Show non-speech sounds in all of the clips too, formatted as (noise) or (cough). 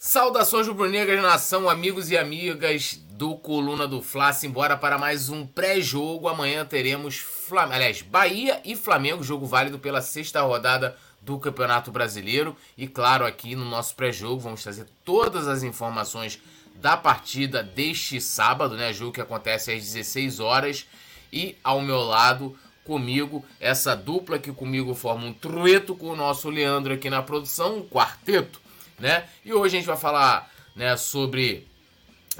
Saudações rubro-negras, nação, amigos e amigas do Coluna do Fla. Simbora para mais um pré-jogo. Amanhã teremos, Flam... aliás, Bahia e Flamengo, jogo válido pela sexta rodada do Campeonato Brasileiro. E claro, aqui no nosso pré-jogo vamos trazer todas as informações da partida deste sábado, né? Jogo que acontece às 16 horas. E ao meu lado, comigo, essa dupla que comigo forma um trueto com o nosso Leandro aqui na produção, um quarteto né? E hoje a gente vai falar, né, sobre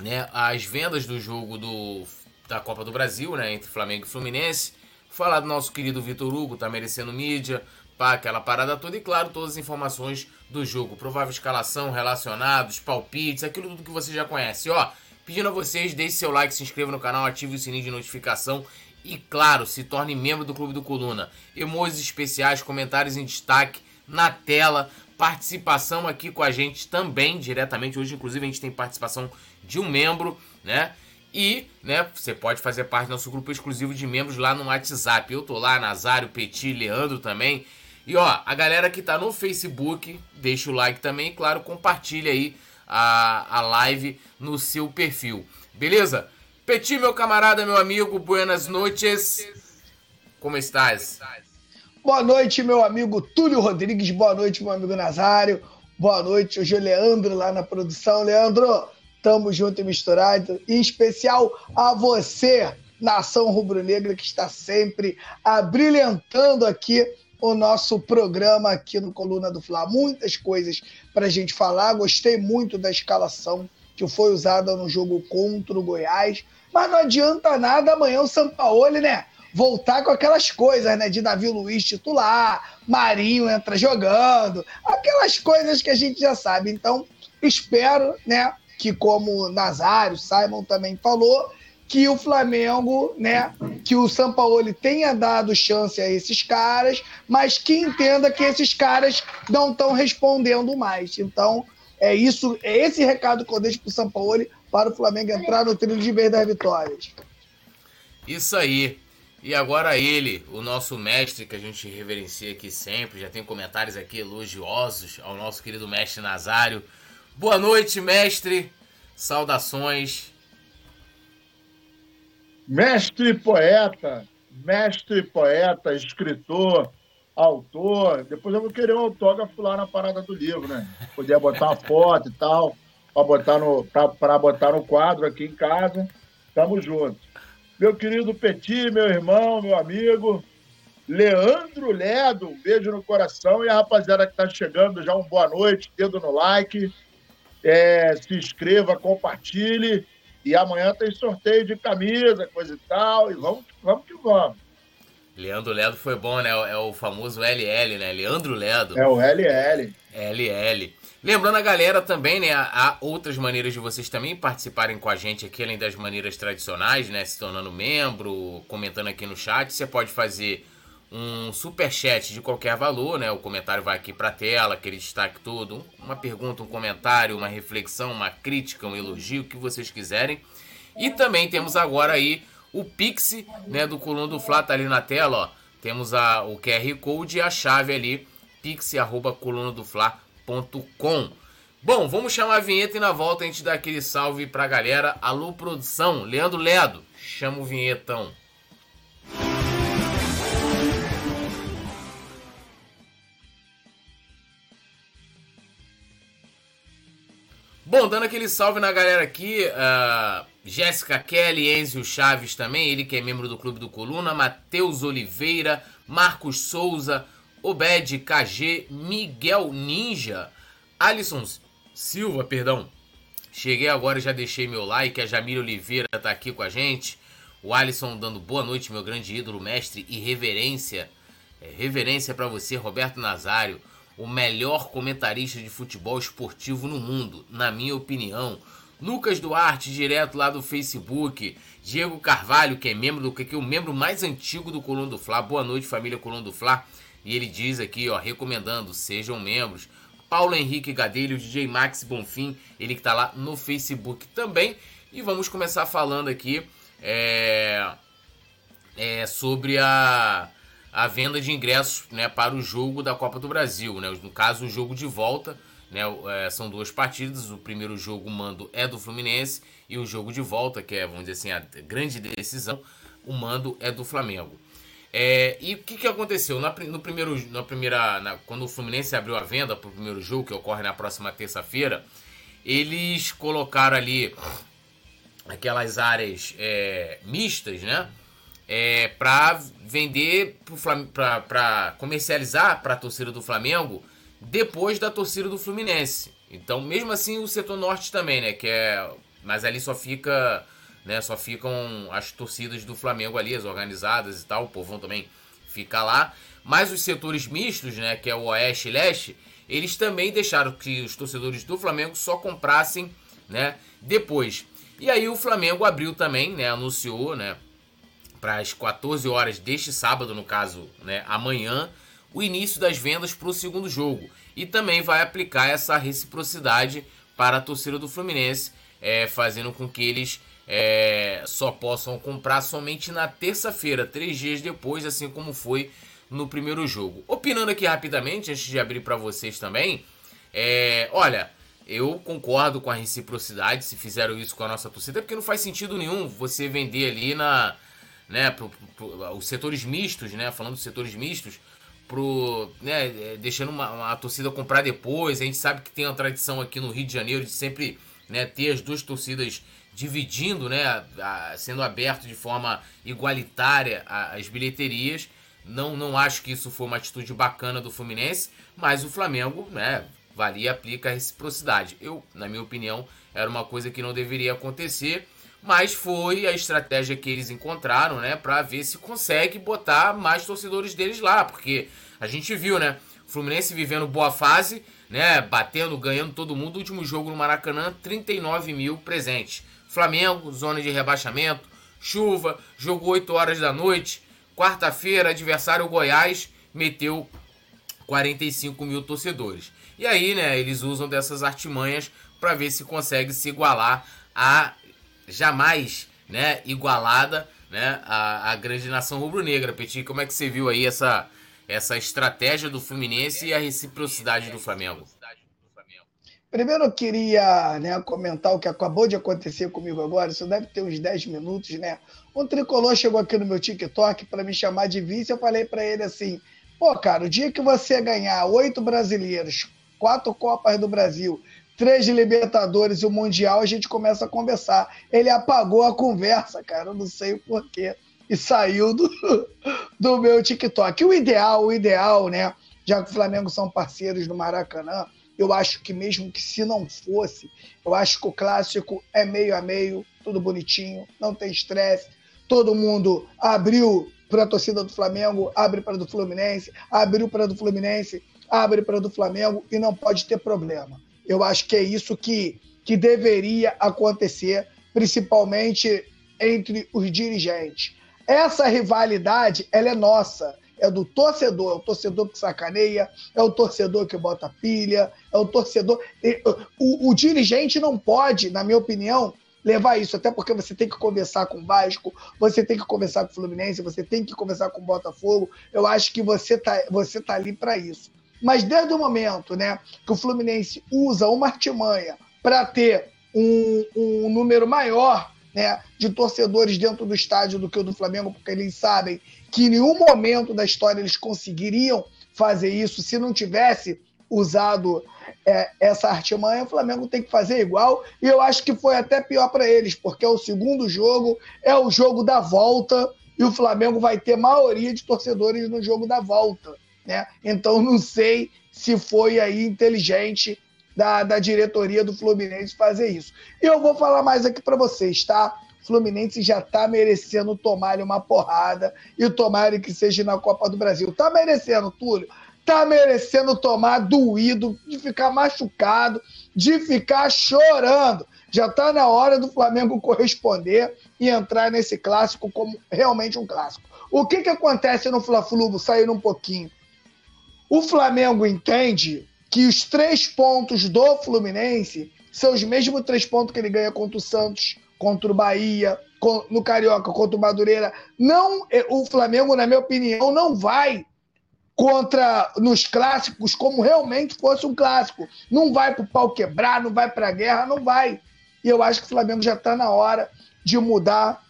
né, as vendas do jogo do, da Copa do Brasil, né, entre Flamengo e Fluminense. Falar do nosso querido Vitor Hugo, tá merecendo mídia, pá, aquela parada toda e claro, todas as informações do jogo, provável escalação, relacionados, palpites, aquilo tudo que você já conhece. Ó, pedindo a vocês, deixe seu like, se inscreva no canal, ative o sininho de notificação e claro, se torne membro do Clube do Coluna. Emojis especiais, comentários em destaque na tela participação aqui com a gente também, diretamente. Hoje, inclusive, a gente tem participação de um membro, né? E, né, você pode fazer parte do nosso grupo exclusivo de membros lá no WhatsApp. Eu tô lá, Nazário, Petit, Leandro também. E ó, a galera que tá no Facebook, deixa o like também, e claro, compartilha aí a, a live no seu perfil. Beleza? Petit, meu camarada, meu amigo, buenas noites. Como estás? Como estás? Boa noite, meu amigo Túlio Rodrigues. Boa noite, meu amigo Nazário. Boa noite, hoje é Leandro lá na produção. Leandro, tamo junto e misturado. Em especial a você, nação rubro-negra, que está sempre abrilhantando aqui o nosso programa aqui no Coluna do Fla. Muitas coisas para a gente falar. Gostei muito da escalação que foi usada no jogo contra o Goiás. Mas não adianta nada amanhã o Sampaoli, né? Voltar com aquelas coisas, né? De Davi Luiz titular, Marinho entra jogando, aquelas coisas que a gente já sabe. Então, espero, né? Que como Nazário, Simon também falou, que o Flamengo, né, que o Sampaoli tenha dado chance a esses caras, mas que entenda que esses caras não estão respondendo mais. Então, é isso, é esse recado que eu deixo para o Sampaoli para o Flamengo entrar no trilho de vez das vitórias. Isso aí. E agora ele, o nosso mestre que a gente reverencia aqui sempre, já tem comentários aqui elogiosos ao nosso querido mestre Nazário. Boa noite, mestre. Saudações. Mestre poeta, mestre poeta, escritor, autor. Depois eu vou querer um autógrafo lá na parada do livro, né? Poder botar uma foto e tal, para botar no para botar no quadro aqui em casa. Tamo junto meu querido Petit, meu irmão, meu amigo, Leandro Ledo, um beijo no coração e a rapaziada que está chegando, já um boa noite, dedo no like, é, se inscreva, compartilhe e amanhã tem sorteio de camisa, coisa e tal, e vamos, vamos que vamos. Leandro Ledo foi bom, né? É o famoso LL, né? Leandro Ledo. É o LL. LL. Lembrando a galera também, né? Há outras maneiras de vocês também participarem com a gente aqui, além das maneiras tradicionais, né? Se tornando membro, comentando aqui no chat. Você pode fazer um super chat de qualquer valor, né? O comentário vai aqui para a tela, aquele destaque todo, uma pergunta, um comentário, uma reflexão, uma crítica, um elogio, o que vocês quiserem. E também temos agora aí o Pix, né, do Coluna do Fla tá ali na tela, ó. Temos a, o QR Code e a chave ali, pix@colunadofla.com gmail.com. Bom, vamos chamar a vinheta e na volta a gente dá aquele salve pra galera. Alô, produção, Leandro Ledo, chama o vinhetão. Bom, dando aquele salve na galera aqui, uh, Jéssica Kelly, Enzio Chaves também, ele que é membro do Clube do Coluna, Matheus Oliveira, Marcos Souza, Obed KG, Miguel Ninja, Alisson Silva, perdão. Cheguei agora já deixei meu like. A Jamila Oliveira tá aqui com a gente. O Alisson dando boa noite, meu grande ídolo, mestre e reverência. É, reverência para você, Roberto Nazário, o melhor comentarista de futebol esportivo no mundo, na minha opinião. Lucas Duarte, direto lá do Facebook. Diego Carvalho, que é membro do que é o membro mais antigo do Coluna do Fla. Boa noite, família Coluna do Fla. E ele diz aqui, ó, recomendando, sejam membros. Paulo Henrique Gadelho, DJ Max Bonfim, ele que tá lá no Facebook também. E vamos começar falando aqui é, é, sobre a, a venda de ingressos né, para o jogo da Copa do Brasil. Né? No caso, o jogo de volta né? É, são duas partidas. O primeiro jogo, o mando é do Fluminense. E o jogo de volta, que é, vamos dizer assim, a grande decisão, o mando é do Flamengo. É, e o que, que aconteceu? Na, no primeiro, na primeira, na, quando o Fluminense abriu a venda para o primeiro jogo, que ocorre na próxima terça-feira, eles colocaram ali aquelas áreas é, mistas, né? É, para vender, para comercializar para a torcida do Flamengo depois da torcida do Fluminense. Então, mesmo assim, o setor norte também, né? Que é, mas ali só fica né? Só ficam as torcidas do Flamengo ali, as organizadas e tal, o povão também fica lá. Mas os setores mistos, né, que é o Oeste e Leste, eles também deixaram que os torcedores do Flamengo só comprassem, né, depois. E aí o Flamengo abriu também, né, anunciou, né, para as 14 horas deste sábado, no caso, né, amanhã, o início das vendas para o segundo jogo. E também vai aplicar essa reciprocidade para a torcida do Fluminense, é, fazendo com que eles é, só possam comprar somente na terça-feira, três dias depois, assim como foi no primeiro jogo. Opinando aqui rapidamente, antes de abrir para vocês também, é, olha, eu concordo com a reciprocidade se fizeram isso com a nossa torcida, porque não faz sentido nenhum você vender ali na, né, pro, pro, os setores mistos, né, falando dos setores mistos, pro, né, é, deixando uma, uma torcida comprar depois. A gente sabe que tem uma tradição aqui no Rio de Janeiro de sempre né, ter as duas torcidas dividindo, né, a, sendo aberto de forma igualitária a, as bilheterias. Não, não acho que isso foi uma atitude bacana do Fluminense, mas o Flamengo, né, valia aplica a reciprocidade. Eu, na minha opinião, era uma coisa que não deveria acontecer, mas foi a estratégia que eles encontraram, né, para ver se consegue botar mais torcedores deles lá, porque a gente viu, né, Fluminense vivendo boa fase, né, batendo, ganhando todo mundo. Último jogo no Maracanã, 39 mil presentes. Flamengo, zona de rebaixamento, chuva, jogo 8 horas da noite. Quarta-feira, adversário Goiás meteu 45 mil torcedores. E aí, né, eles usam dessas artimanhas para ver se consegue se igualar a jamais, né, igualada, né, a, a grande nação rubro-negra. Petit, como é que você viu aí essa essa estratégia do Fluminense e a reciprocidade do Flamengo? Primeiro eu queria né, comentar o que acabou de acontecer comigo agora, isso deve ter uns 10 minutos, né? Um tricolor chegou aqui no meu TikTok para me chamar de vice, eu falei para ele assim, pô, cara, o dia que você ganhar oito brasileiros, quatro Copas do Brasil, três Libertadores e o Mundial, a gente começa a conversar. Ele apagou a conversa, cara, eu não sei o porquê, e saiu do, (laughs) do meu TikTok. O ideal, o ideal, né, já que o Flamengo são parceiros do Maracanã, eu acho que mesmo que se não fosse, eu acho que o clássico é meio a meio, tudo bonitinho, não tem estresse. Todo mundo abriu para a torcida do Flamengo, abre para do Fluminense, abriu para do Fluminense, abre para do Flamengo e não pode ter problema. Eu acho que é isso que, que deveria acontecer, principalmente entre os dirigentes. Essa rivalidade, ela é nossa é do torcedor, é o torcedor que sacaneia, é o torcedor que bota pilha, é o torcedor. O, o, dirigente não pode, na minha opinião, levar isso, até porque você tem que conversar com o Vasco, você tem que conversar com o Fluminense, você tem que conversar com o Botafogo. Eu acho que você tá, você tá ali para isso. Mas desde o momento né, que o Fluminense usa uma artimanha para ter um, um número maior né, de torcedores dentro do estádio do que o do Flamengo, porque eles sabem que em nenhum momento da história eles conseguiriam fazer isso se não tivesse usado é, essa artimanha, o Flamengo tem que fazer igual. E eu acho que foi até pior para eles, porque é o segundo jogo, é o jogo da volta, e o Flamengo vai ter maioria de torcedores no jogo da volta. Né? Então não sei se foi aí inteligente da, da diretoria do Fluminense fazer isso. E eu vou falar mais aqui para vocês, tá? Fluminense já tá merecendo tomar uma porrada e tomar que seja na Copa do Brasil. Tá merecendo, Túlio. Tá merecendo tomar doído, de ficar machucado, de ficar chorando. Já tá na hora do Flamengo corresponder e entrar nesse clássico como realmente um clássico. O que que acontece no Fla-Flu, saindo um pouquinho? O Flamengo entende que os três pontos do Fluminense são os mesmos três pontos que ele ganha contra o Santos, contra o Bahia, no Carioca, contra o Madureira. Não, é, o Flamengo, na minha opinião, não vai contra nos clássicos como realmente fosse um clássico. Não vai para o pau quebrar, não vai para a guerra, não vai. E eu acho que o Flamengo já está na hora de mudar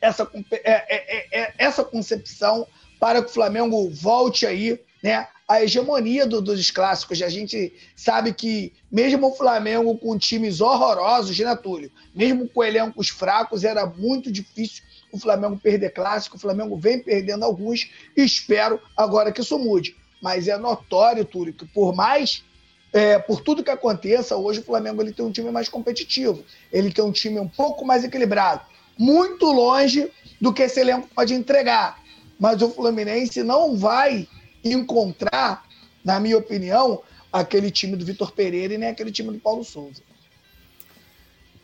essa, é, é, é, essa concepção para que o Flamengo volte aí né, a hegemonia do, dos clássicos. A gente sabe que, mesmo o Flamengo com times horrorosos, né, Túlio? Mesmo com elencos fracos, era muito difícil o Flamengo perder clássico. O Flamengo vem perdendo alguns espero agora que isso mude. Mas é notório, Túlio, que por mais. É, por tudo que aconteça, hoje o Flamengo ele tem um time mais competitivo. Ele tem um time um pouco mais equilibrado. Muito longe do que esse elenco pode entregar. Mas o Fluminense não vai encontrar, na minha opinião, aquele time do Vitor Pereira e nem aquele time do Paulo Souza.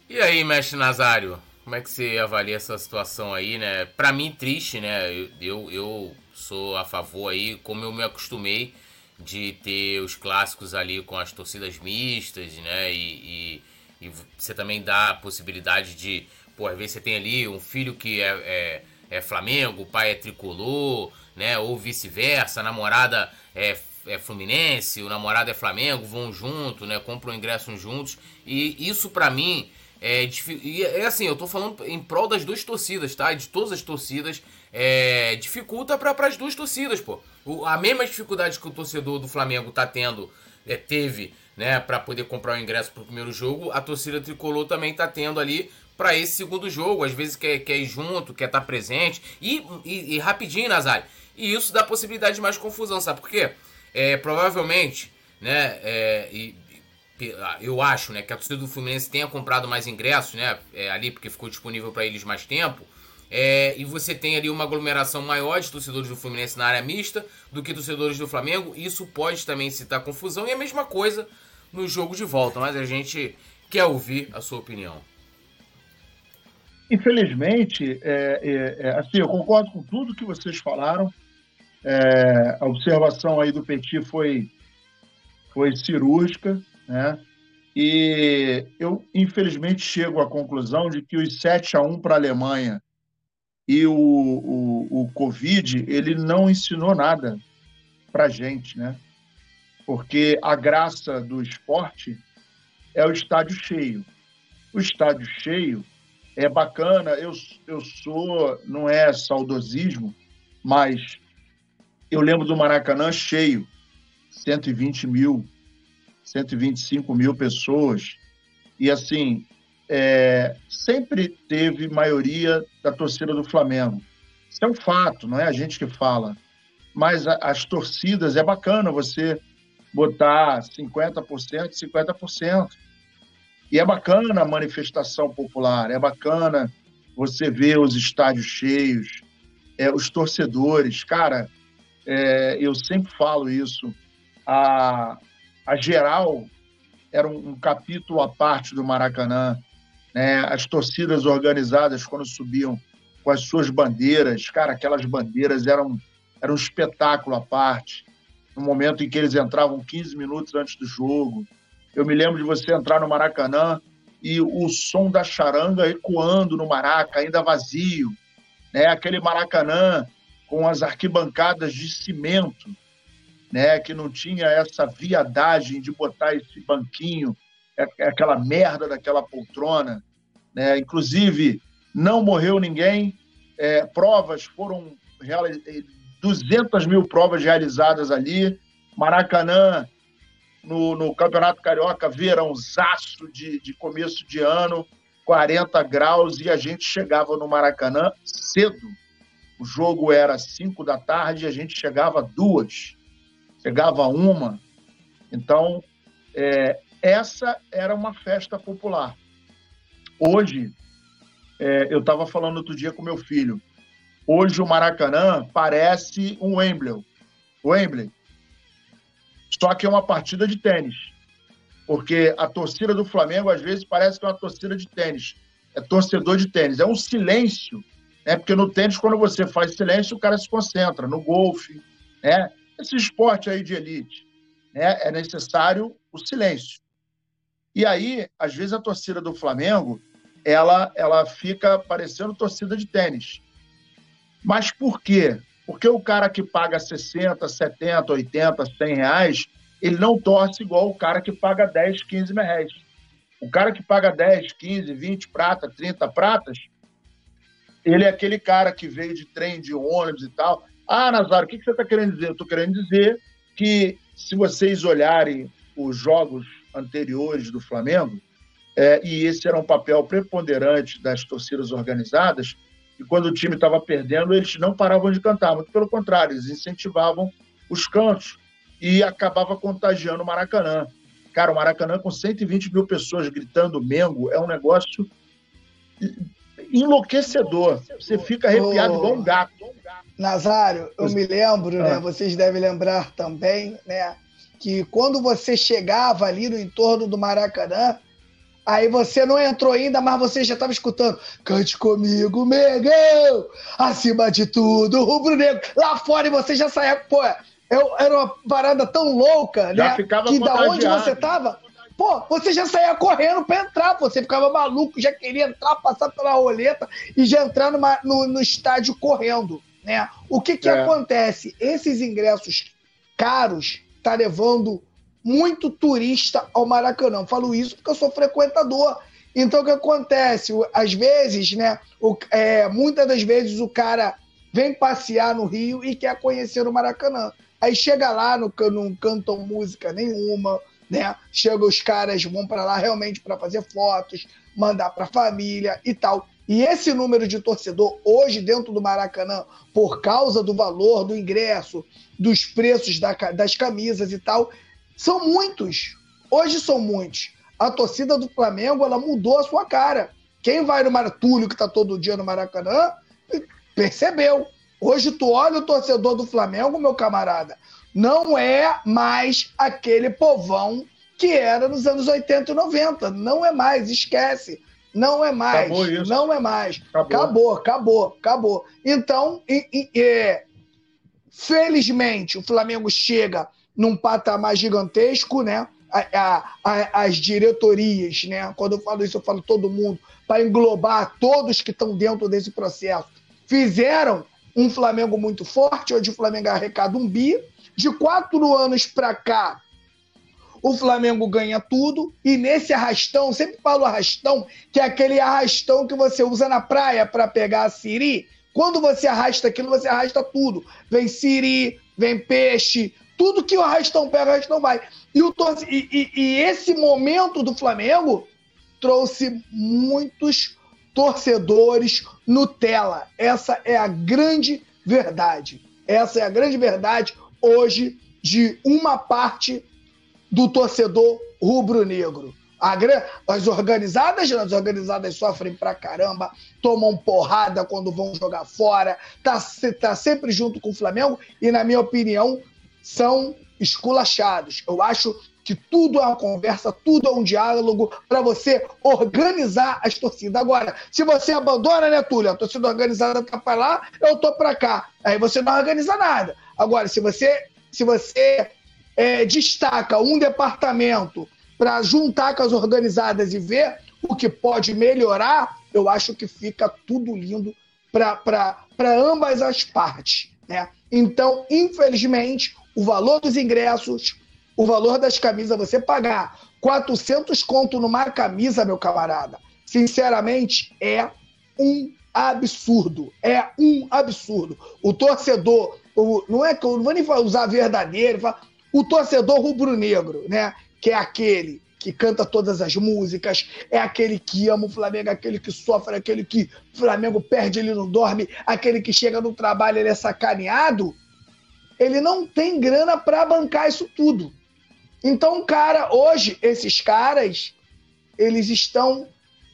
E aí, mestre Nazário, como é que você avalia essa situação aí, né? Para mim, triste, né? Eu, eu, sou a favor aí, como eu me acostumei de ter os clássicos ali com as torcidas mistas, né? E, e, e você também dá a possibilidade de, pô, às vezes você tem ali um filho que é, é, é Flamengo, o pai é tricolor, né? Ou vice-versa, namorada é, é Fluminense, o namorado é Flamengo, vão junto, né? Compram ingressos juntos. E isso para mim é, é assim, eu tô falando em prol das duas torcidas, tá? De todas as torcidas, é, dificulta para as duas torcidas, pô. O, a mesma dificuldade que o torcedor do Flamengo tá tendo, é, teve, né, para poder comprar o ingresso pro primeiro jogo, a torcida tricolor também tá tendo ali para esse segundo jogo. Às vezes quer, quer ir junto, quer estar tá presente. E, e, e rapidinho, Nazário, e isso dá possibilidade de mais confusão, sabe por quê? É, provavelmente, né, é, e, ah, eu acho, né, que a torcida do Fluminense tenha comprado mais ingressos, né, é, ali porque ficou disponível para eles mais tempo, é, e você tem ali uma aglomeração maior de torcedores do Fluminense na área mista do que torcedores do Flamengo, isso pode também citar confusão, e a mesma coisa no jogo de volta, mas a gente quer ouvir a sua opinião. Infelizmente, é, é, é assim, eu concordo com tudo que vocês falaram, é, a observação aí do Petit foi, foi cirúrgica, né? E eu, infelizmente, chego à conclusão de que os 7 a 1 para a Alemanha e o, o, o Covid, ele não ensinou nada para a gente, né? Porque a graça do esporte é o estádio cheio. O estádio cheio é bacana, eu, eu sou, não é saudosismo, mas eu lembro do Maracanã cheio, 120 mil, 125 mil pessoas. E assim, é, sempre teve maioria da torcida do Flamengo. Isso é um fato, não é a gente que fala. Mas a, as torcidas, é bacana você botar 50%, 50%. E é bacana a manifestação popular, é bacana você ver os estádios cheios, é, os torcedores. Cara, é, eu sempre falo isso, a, a geral era um, um capítulo à parte do Maracanã. Né? As torcidas organizadas, quando subiam com as suas bandeiras, cara, aquelas bandeiras eram, eram um espetáculo à parte. No momento em que eles entravam 15 minutos antes do jogo. Eu me lembro de você entrar no Maracanã e o som da charanga ecoando no Maraca, ainda vazio. Né? Aquele Maracanã com as arquibancadas de cimento, né, que não tinha essa viadagem de botar esse banquinho, é, é aquela merda daquela poltrona. Né? Inclusive, não morreu ninguém, é, provas foram 200 mil provas realizadas ali. Maracanã, no, no Campeonato Carioca, verãozaço de, de começo de ano, 40 graus, e a gente chegava no Maracanã cedo o jogo era 5 da tarde, a gente chegava duas, chegava uma. Então, é, essa era uma festa popular. Hoje, é, eu estava falando outro dia com meu filho, hoje o Maracanã parece um Wembley. Wembley. Só que é uma partida de tênis. Porque a torcida do Flamengo, às vezes, parece que é uma torcida de tênis. É torcedor de tênis. É um silêncio né? Porque no tênis, quando você faz silêncio, o cara se concentra. No golfe, né? Esse esporte aí de elite, né? É necessário o silêncio. E aí, às vezes, a torcida do Flamengo, ela, ela fica parecendo torcida de tênis. Mas por quê? Porque o cara que paga 60, 70, 80, 100 reais, ele não torce igual o cara que paga 10, 15 reais. O cara que paga 10, 15, 20 pratas, 30 pratas, ele é aquele cara que veio de trem, de ônibus e tal. Ah, Nazário, o que você está querendo dizer? Eu estou querendo dizer que, se vocês olharem os jogos anteriores do Flamengo, é, e esse era um papel preponderante das torcidas organizadas, e quando o time estava perdendo, eles não paravam de cantar, muito pelo contrário, eles incentivavam os cantos e acabava contagiando o Maracanã. Cara, o Maracanã com 120 mil pessoas gritando Mengo é um negócio enlouquecedor. Você fica arrepiado Ô, igual um gato. Nazário, eu me lembro, né? Vocês devem lembrar também, né? Que quando você chegava ali no entorno do Maracanã, Aí você não entrou ainda, mas você já estava escutando. Cante comigo, Megão! Acima de tudo, rubro negro. Lá fora e você já saía. Pô, eu, era uma parada tão louca, já né? Ficava que da onde você tava, pô, você já saía correndo para entrar. Você ficava maluco, já queria entrar, passar pela roleta e já entrar numa, no, no estádio correndo. Né? O que, que é. acontece? Esses ingressos caros tá levando muito turista ao Maracanã. Falo isso porque eu sou frequentador. Então, o que acontece? Às vezes, né? O, é, muitas das vezes o cara vem passear no Rio e quer conhecer o Maracanã. Aí chega lá, no, não cantam música nenhuma, né? Chega os caras, vão para lá realmente para fazer fotos, mandar para a família e tal. E esse número de torcedor hoje dentro do Maracanã, por causa do valor do ingresso, dos preços da, das camisas e tal, são muitos. Hoje são muitos. A torcida do Flamengo ela mudou a sua cara. Quem vai no Martúlio, que está todo dia no Maracanã, percebeu. Hoje tu olha o torcedor do Flamengo, meu camarada, não é mais aquele povão que era nos anos 80 e 90. Não é mais, esquece. Não é mais. Não é mais. Acabou, acabou, acabou. acabou. Então, e, e, é, felizmente, o Flamengo chega num patamar gigantesco, né? A, a, a, as diretorias, né? Quando eu falo isso, eu falo todo mundo, para englobar todos que estão dentro desse processo. Fizeram um Flamengo muito forte, onde o Flamengo arrecada um bi. De quatro anos para cá, o Flamengo ganha tudo. E nesse arrastão, sempre falo arrastão, que é aquele arrastão que você usa na praia para pegar a siri. Quando você arrasta aquilo, você arrasta tudo. Vem siri, vem peixe, tudo que o Arrastão pega, o Arrastão vai. E, o torce... e, e, e esse momento do Flamengo trouxe muitos torcedores Nutella. Essa é a grande verdade. Essa é a grande verdade hoje de uma parte do torcedor rubro-negro. As organizadas, as organizadas sofrem pra caramba, tomam porrada quando vão jogar fora, tá, tá sempre junto com o Flamengo e, na minha opinião, são esculachados. Eu acho que tudo é uma conversa, tudo é um diálogo para você organizar as torcidas. Agora, se você abandona, né, Túlio? A torcida organizada tá para lá, eu tô para cá. Aí você não organiza nada. Agora, se você, se você é, destaca um departamento para juntar com as organizadas e ver o que pode melhorar, eu acho que fica tudo lindo para ambas as partes. Né? Então, infelizmente, o valor dos ingressos, o valor das camisas, você pagar 400 conto numa camisa, meu camarada, sinceramente, é um absurdo. É um absurdo. O torcedor, não é que eu não vou nem usar verdadeiro, o torcedor rubro-negro, né? Que é aquele que canta todas as músicas, é aquele que ama o Flamengo, aquele que sofre, aquele que o Flamengo perde, ele não dorme, aquele que chega no trabalho, ele é sacaneado ele não tem grana para bancar isso tudo. Então, cara, hoje esses caras eles estão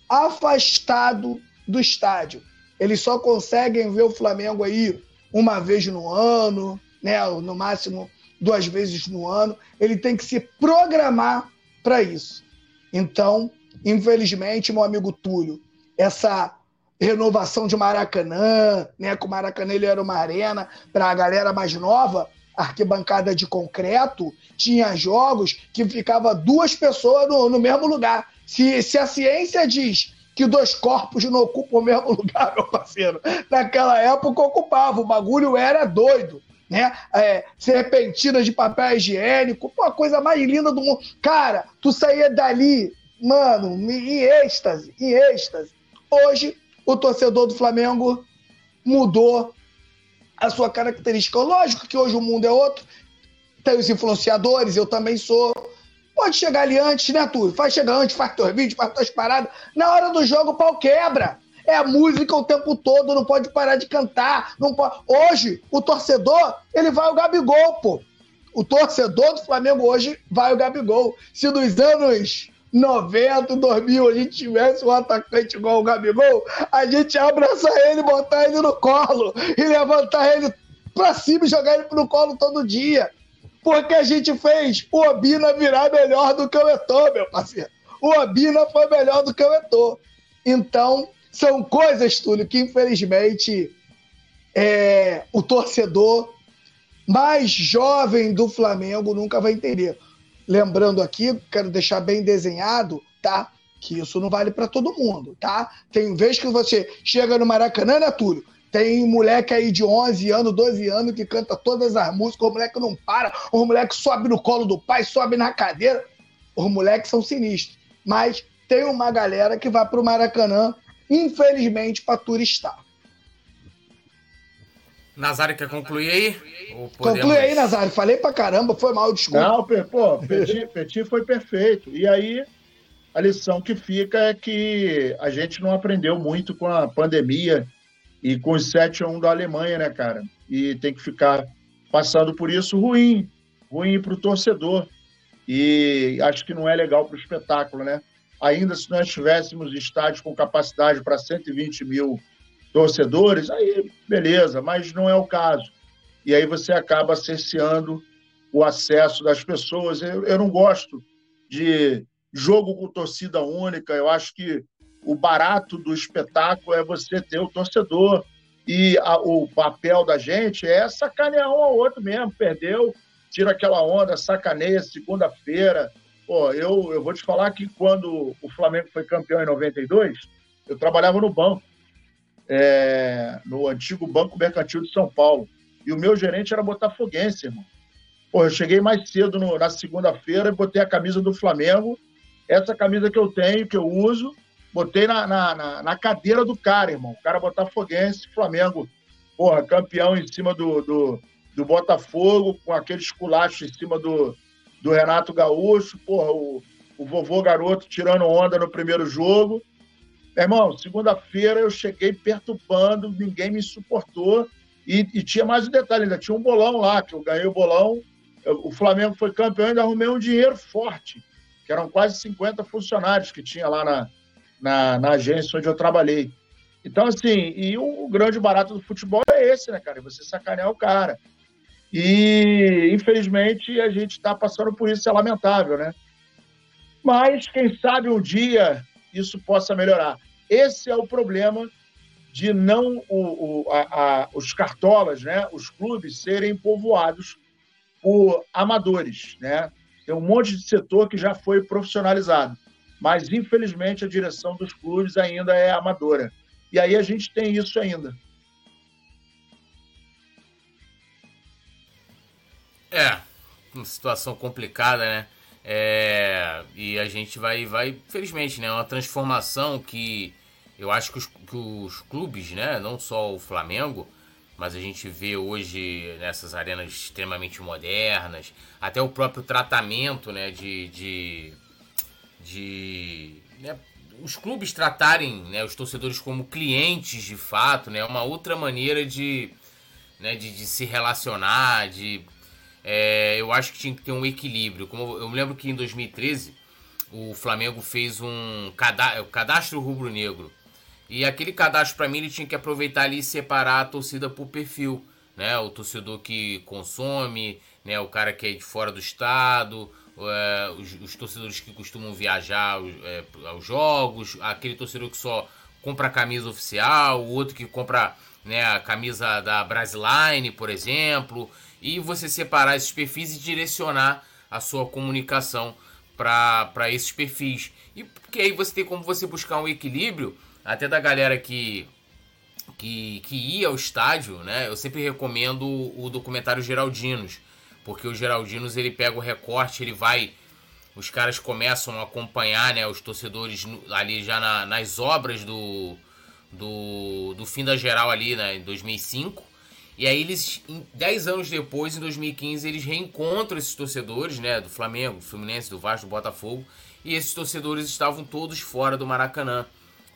afastados do estádio. Eles só conseguem ver o Flamengo aí uma vez no ano, né, no máximo duas vezes no ano. Ele tem que se programar para isso. Então, infelizmente, meu amigo Túlio, essa renovação de Maracanã, né? Que o Maracanã ele era uma arena para a galera mais nova, arquibancada de concreto, tinha jogos que ficava duas pessoas no, no mesmo lugar. Se, se a ciência diz que dois corpos não ocupam o mesmo (laughs) lugar, meu parceiro. Naquela época ocupava, o bagulho era doido. Né? É, serpentinas de papel higiênico, pô, a coisa mais linda do mundo. Cara, tu saía dali, mano, em êxtase, em êxtase. Hoje, o torcedor do Flamengo mudou a sua característica. Lógico que hoje o mundo é outro, tem os influenciadores, eu também sou. Pode chegar ali antes, né, Túlio? Faz chegar antes, faz teus vídeos, faz tuas paradas. Na hora do jogo, o pau quebra. É a música o tempo todo, não pode parar de cantar. Não pode... Hoje, o torcedor, ele vai o Gabigol, pô. O torcedor do Flamengo hoje vai o Gabigol. Se nos anos 90, 2000, a gente tivesse um atacante igual o Gabigol, a gente ia abraçar ele, botar ele no colo e levantar ele pra cima e jogar ele no colo todo dia. Porque a gente fez o Obina virar melhor do que o Eto'o, meu parceiro. O Obina foi melhor do que o Eto'o. Então, são coisas, Túlio, que infelizmente é, o torcedor mais jovem do Flamengo nunca vai entender. Lembrando aqui, quero deixar bem desenhado, tá? Que isso não vale para todo mundo, tá? Tem vez que você chega no Maracanã, né, Túlio? Tem moleque aí de 11 anos, 12 anos que canta todas as músicas, o moleque não para, o moleque sobe no colo do pai, sobe na cadeira. Os moleques são sinistros. Mas tem uma galera que vai pro Maracanã, infelizmente, para turistar. Nazário quer concluir aí? Podemos... Conclui aí, Nazário. Falei pra caramba, foi mal, desculpa. Não, pô, Petit, (laughs) Petit foi perfeito. E aí, a lição que fica é que a gente não aprendeu muito com a pandemia e com os 7 a 1 da Alemanha, né, cara? E tem que ficar passando por isso ruim, ruim para o torcedor. E acho que não é legal para o espetáculo, né? Ainda se nós tivéssemos estádios com capacidade para 120 mil torcedores, aí beleza, mas não é o caso. E aí você acaba cerceando o acesso das pessoas. Eu, eu não gosto de jogo com torcida única, eu acho que o barato do espetáculo é você ter o torcedor. E a, o papel da gente é sacanear um ao outro mesmo. Perdeu, tira aquela onda, sacaneia segunda-feira. Pô, eu, eu vou te falar que quando o Flamengo foi campeão em 92, eu trabalhava no banco, é, no antigo Banco Mercantil de São Paulo. E o meu gerente era botafoguense, irmão. Pô, eu cheguei mais cedo no, na segunda-feira e botei a camisa do Flamengo. Essa camisa que eu tenho, que eu uso, botei na, na, na, na cadeira do cara, irmão. O cara Botafoguense, Flamengo, porra, campeão em cima do, do, do Botafogo, com aquele esculacho em cima do, do Renato Gaúcho, porra, o, o vovô garoto tirando onda no primeiro jogo. Irmão, segunda-feira eu cheguei perturbando, ninguém me suportou. E, e, tinha mais um detalhe, ainda tinha um bolão lá, que eu ganhei o bolão. O Flamengo foi campeão e ainda arrumei um dinheiro forte, que eram quase 50 funcionários que tinha lá na, na, na agência onde eu trabalhei. Então, assim, e o, o grande barato do futebol é esse, né, cara? Você sacanear o cara. E, infelizmente, a gente está passando por isso, é lamentável, né? Mas, quem sabe um dia isso possa melhorar. Esse é o problema de não o, o, a, a, os cartolas, né, os clubes serem povoados por amadores, né? Tem um monte de setor que já foi profissionalizado mas infelizmente a direção dos clubes ainda é amadora. E aí a gente tem isso ainda. É, uma situação complicada, né? É, e a gente vai, vai, felizmente, né? Uma transformação que eu acho que os, que os clubes, né? Não só o Flamengo, mas a gente vê hoje nessas arenas extremamente modernas, até o próprio tratamento, né? De, de de né, os clubes tratarem né, os torcedores como clientes de fato, né, uma outra maneira de, né, de, de se relacionar, de é, eu acho que tinha que ter um equilíbrio. Como eu me lembro que em 2013 o Flamengo fez um cadastro, cadastro rubro-negro. E aquele cadastro, para mim, ele tinha que aproveitar ali e separar a torcida por perfil. Né? O torcedor que consome, né? o cara que é de fora do estado, é, os, os, torcedores que costumam viajar é, aos jogos, aquele torcedor que só compra a camisa oficial, o outro que compra né, a camisa da Brasiline, por exemplo, e você separar esses perfis e direcionar a sua comunicação para esses perfis. E porque aí você tem como você buscar um equilíbrio, até da galera que que, que ia ao estádio, né? Eu sempre recomendo o documentário Geraldinos, porque o Geraldinos ele pega o recorte, ele vai os caras começam a acompanhar né, os torcedores ali já na, nas obras do, do, do fim da geral ali né, em 2005. E aí eles, 10 anos depois, em 2015, eles reencontram esses torcedores, né, do Flamengo, do Fluminense, do Vasco, do Botafogo, e esses torcedores estavam todos fora do Maracanã.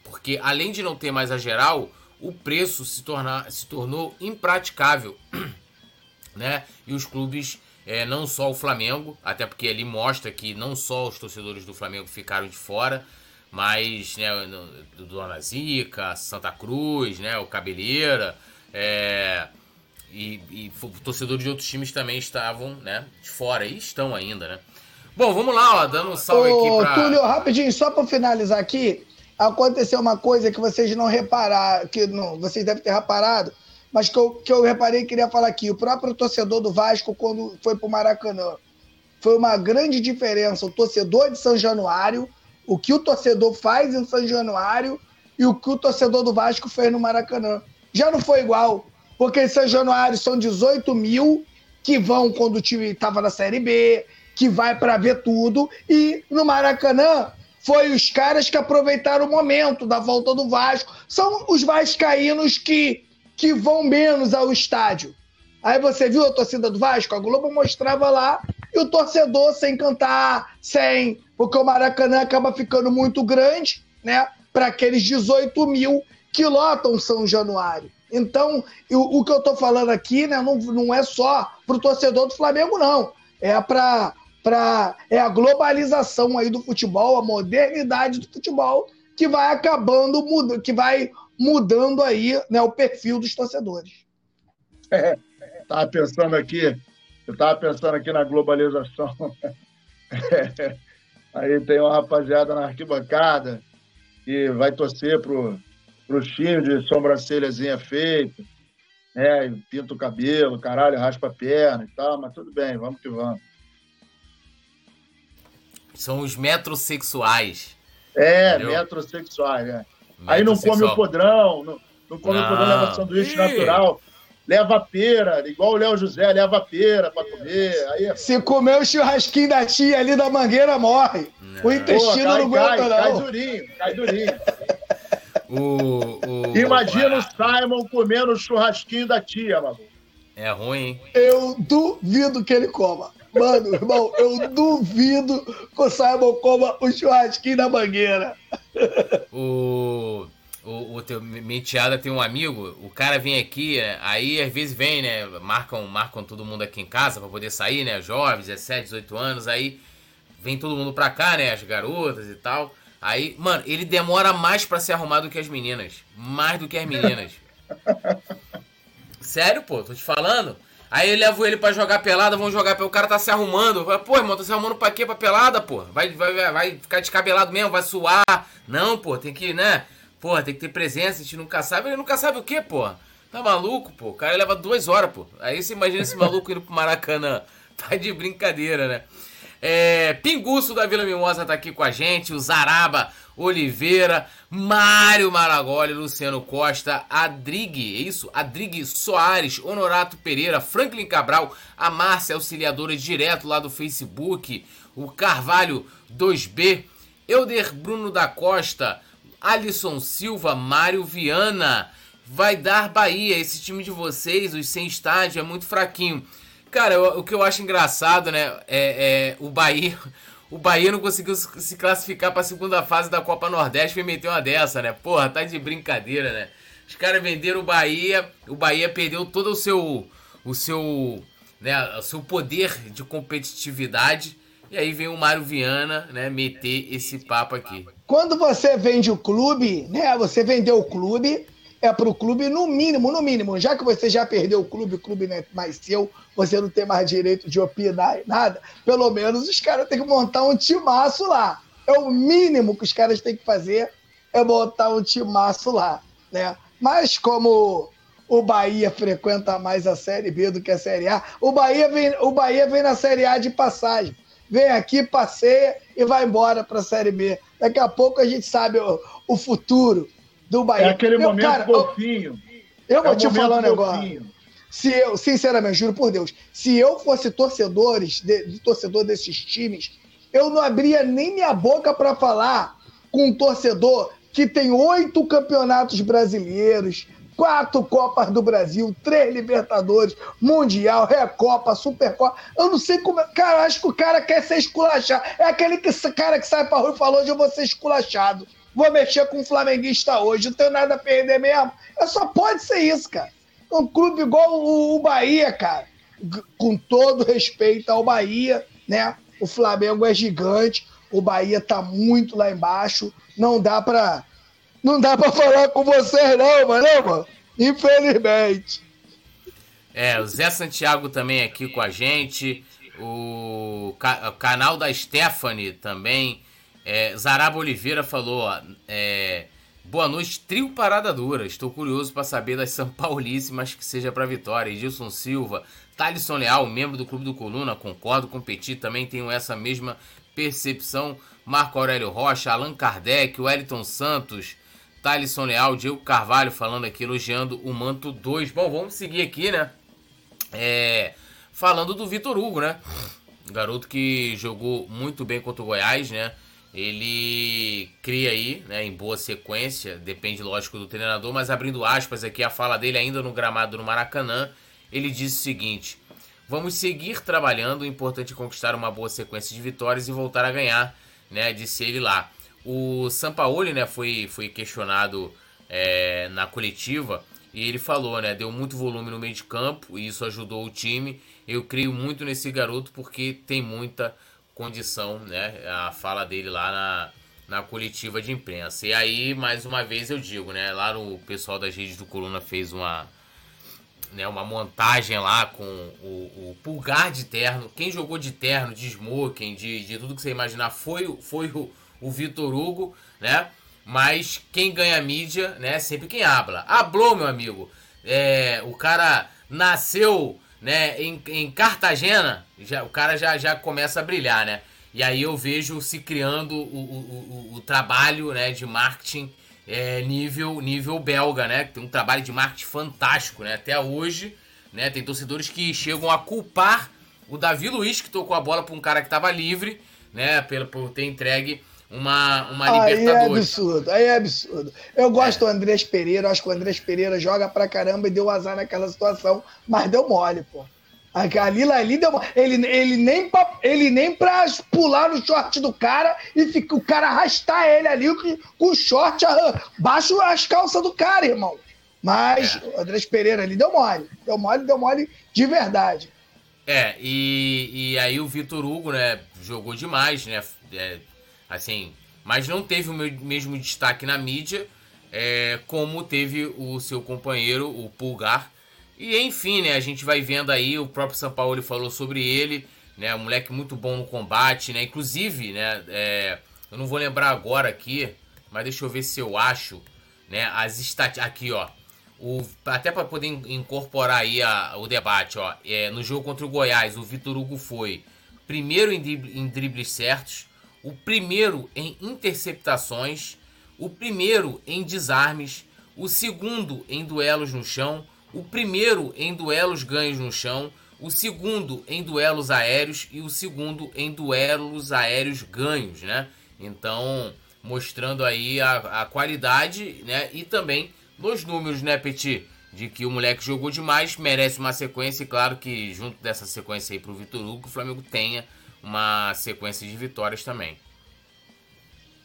Porque além de não ter mais a geral, o preço se, tornar, se tornou impraticável, (clears throat) né? E os clubes é, não só o Flamengo, até porque ele mostra que não só os torcedores do Flamengo ficaram de fora, mas né, do Dona Zica, Santa Cruz, né, o Cabeleira, é, e, e torcedores de outros times também estavam né, de fora e estão ainda, né? Bom, vamos lá, ó, dando um salve Ô, aqui pra... Túlio, rapidinho, só para finalizar aqui, aconteceu uma coisa que vocês não repararam, que não, vocês devem ter reparado, mas que eu, que eu reparei e queria falar aqui. O próprio torcedor do Vasco, quando foi para o Maracanã, foi uma grande diferença. O torcedor de São Januário, o que o torcedor faz em São Januário e o que o torcedor do Vasco fez no Maracanã. Já não foi igual, porque em São Januário são 18 mil que vão quando o time estava na Série B, que vai para ver tudo, e no Maracanã foi os caras que aproveitaram o momento da volta do Vasco. São os vascaínos que que vão menos ao estádio. Aí você viu a torcida do Vasco? A Globo mostrava lá e o torcedor sem cantar, sem. Porque o Maracanã acaba ficando muito grande, né? Para aqueles 18 mil que lotam São Januário. Então, o, o que eu estou falando aqui né, não, não é só para o torcedor do Flamengo, não. É para. Pra, é a globalização aí do futebol, a modernidade do futebol que vai acabando, que vai mudando aí né, o perfil dos torcedores. É, estava pensando aqui, eu estava pensando aqui na globalização. É, (laughs) aí tem uma rapaziada na arquibancada que vai torcer pro, pro time de sobrancelhazinha feita, né? Pinta o cabelo, caralho, raspa a perna e tal, mas tudo bem, vamos que vamos. São os metrosexuais. É, entendeu? metrosexuais, é. Aí não come o podrão, não, não come não. o podrão, leva sanduíche Ih. natural. Leva pera, igual o Léo José, leva pera para comer. Aí... É Se comer o churrasquinho da tia ali da mangueira, morre. Não. O intestino Pô, cai, não aguenta, não. Cai durinho, cai durinho. o, o... Imagina o Simon comendo o churrasquinho da tia, mano. É ruim, hein? Eu duvido que ele coma. Mano, irmão, eu duvido que o Simon coma o churrasquinho da mangueira. O, o, o teu menteada tem um amigo, o cara vem aqui, aí às vezes vem, né? Marcam, marcam todo mundo aqui em casa para poder sair, né? Jovens, 17, 18 anos, aí vem todo mundo pra cá, né? As garotas e tal. Aí, mano, ele demora mais para se arrumar do que as meninas. Mais do que as meninas. (laughs) Sério, pô, tô te falando. Aí eu levo ele para jogar pelada, vão jogar O cara tá se arrumando. Pô, irmão, tá se arrumando pra quê? Pra pelada, pô? Vai, vai, vai ficar descabelado mesmo, vai suar. Não, pô, tem que, né? Pô, tem que ter presença, a gente nunca sabe. Ele nunca sabe o quê, pô? Tá maluco, pô? O cara leva duas horas, pô. Aí você imagina esse maluco indo pro Maracanã. (laughs) Tá de brincadeira, né? É, Pinguço da Vila Mimosa tá aqui com a gente, o Zaraba Oliveira, Mário Maragoli, Luciano Costa, Adrigue, é isso? Adrigue Soares, Honorato Pereira, Franklin Cabral, a Márcia Auxiliadora direto lá do Facebook, o Carvalho 2B, Euder Bruno da Costa, Alisson Silva, Mário Viana. Vai dar Bahia, esse time de vocês, os sem estádio, é muito fraquinho. Cara, o, o que eu acho engraçado, né, é, é o Bahia. O Bahia não conseguiu se classificar para a segunda fase da Copa Nordeste e meteu uma dessa, né? Porra, tá de brincadeira, né? Os caras venderam o Bahia, o Bahia perdeu todo o seu o seu, né, o seu poder de competitividade. E aí vem o Mário Viana, né, meter esse papo aqui. Quando você vende o clube, né, você vendeu o clube, é para o clube, no mínimo, no mínimo, já que você já perdeu o clube, o clube não é mais seu, você não tem mais direito de opinar e nada, pelo menos os caras têm que montar um timaço lá. É o mínimo que os caras têm que fazer, é montar um timaço lá, né? Mas como o Bahia frequenta mais a Série B do que a Série A, o Bahia vem, o Bahia vem na Série A de passagem. Vem aqui, passeia e vai embora para a Série B. Daqui a pouco a gente sabe o, o futuro do Bahia. É aquele eu, momento cara, fofinho. Eu, eu vou é te falar um negócio. Se eu, sinceramente, juro por Deus, se eu fosse torcedores, de, de torcedor desses times, eu não abria nem minha boca para falar com um torcedor que tem oito campeonatos brasileiros, quatro Copas do Brasil, três Libertadores, Mundial, Recopa, Supercopa. Eu não sei como. Cara, acho que o cara quer ser esculachado. É aquele que, cara que sai pra rua e falou: hoje eu vou ser esculachado. Vou mexer com um flamenguista hoje, não tenho nada a perder mesmo. É, só pode ser isso, cara. Um clube igual o, o Bahia, cara. Com todo respeito ao Bahia, né? O Flamengo é gigante, o Bahia tá muito lá embaixo. Não dá pra. Não dá pra falar com vocês, não, mano, mano. Infelizmente. É, o Zé Santiago também aqui com a gente. O, ca o canal da Stephanie também. É, Zaraba Oliveira falou: ó, é, Boa noite, trio Parada Dura. Estou curioso para saber das São Paulíssimas que seja para vitória. Edilson Silva, Thalisson Leal, membro do Clube do Coluna, concordo com o Petit, também tenho essa mesma percepção. Marco Aurélio Rocha, Allan Kardec, Wellington Santos, Thalisson Leal, Diego Carvalho falando aqui, elogiando o Manto 2. Bom, vamos seguir aqui, né? É, falando do Vitor Hugo, né? Garoto que jogou muito bem contra o Goiás, né? Ele cria aí, né, em boa sequência, depende lógico do treinador, mas abrindo aspas aqui a fala dele ainda no gramado no Maracanã, ele disse o seguinte: "Vamos seguir trabalhando, o importante é conquistar uma boa sequência de vitórias e voltar a ganhar", né, disse ele lá. O Sampaoli, né, foi foi questionado é, na coletiva e ele falou, né, deu muito volume no meio de campo e isso ajudou o time. Eu creio muito nesse garoto porque tem muita condição, né? A fala dele lá na, na coletiva de imprensa. E aí, mais uma vez eu digo, né? Lá no pessoal das redes do Coluna fez uma, né, uma montagem lá com o, o pulgar de terno. Quem jogou de terno, de smoking, de, de tudo que você imaginar foi, foi o, o Vitor Hugo, né? Mas quem ganha mídia, né? Sempre quem habla. Hablou, meu amigo. É, o cara nasceu né, em, em Cartagena, já, o cara já, já começa a brilhar, né? E aí eu vejo se criando o, o, o, o trabalho né, de marketing é, nível, nível belga, né? Tem um trabalho de marketing fantástico, né? Até hoje, né? Tem torcedores que chegam a culpar o Davi Luiz, que tocou a bola para um cara que estava livre, né? Por, por ter entregue uma, uma aí é Libertadores. Aí é absurdo, aí é absurdo. Eu gosto é. do Andrés Pereira, acho que o Andrés Pereira joga pra caramba e deu azar naquela situação, mas deu mole, pô. Ali, ali deu mole. Ele, ele, nem pra, ele nem pra pular no short do cara e fica, o cara arrastar ele ali com o short baixo as calças do cara, irmão. Mas é. o Andrés Pereira ali deu mole. Deu mole, deu mole de verdade. É, e, e aí o Vitor Hugo, né, jogou demais, né? É, assim, mas não teve o mesmo destaque na mídia é, como teve o seu companheiro, o Pulgar. E enfim, né, a gente vai vendo aí, o próprio São Paulo falou sobre ele, né, um moleque muito bom no combate, né, inclusive, né, é, eu não vou lembrar agora aqui, mas deixa eu ver se eu acho, né, as estatísticas, aqui ó, o, até para poder incorporar aí a, o debate, ó, é, no jogo contra o Goiás, o Vitor Hugo foi primeiro em, em dribles certos, o primeiro em interceptações, o primeiro em desarmes, o segundo em duelos no chão, o primeiro em duelos ganhos no chão, o segundo em duelos aéreos e o segundo em duelos aéreos ganhos, né? Então, mostrando aí a, a qualidade, né? E também nos números, né, Petit? De que o moleque jogou demais, merece uma sequência e claro que junto dessa sequência aí pro Vitor Hugo, o Flamengo tenha uma sequência de vitórias também.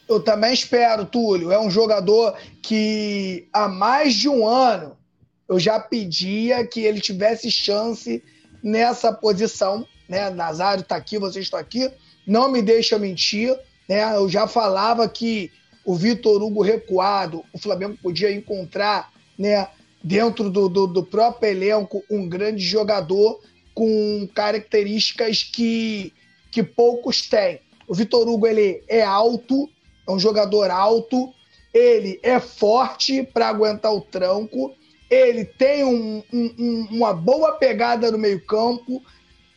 Eu também espero, Túlio. É um jogador que há mais de um ano eu já pedia que ele tivesse chance nessa posição. Né? Nazário está aqui, vocês estão aqui. Não me deixa mentir. Né? Eu já falava que o Vitor Hugo recuado, o Flamengo podia encontrar né, dentro do, do, do próprio elenco um grande jogador com características que que poucos têm. O Vitor Hugo ele é alto, é um jogador alto, ele é forte para aguentar o tranco, ele tem um, um, uma boa pegada no meio-campo,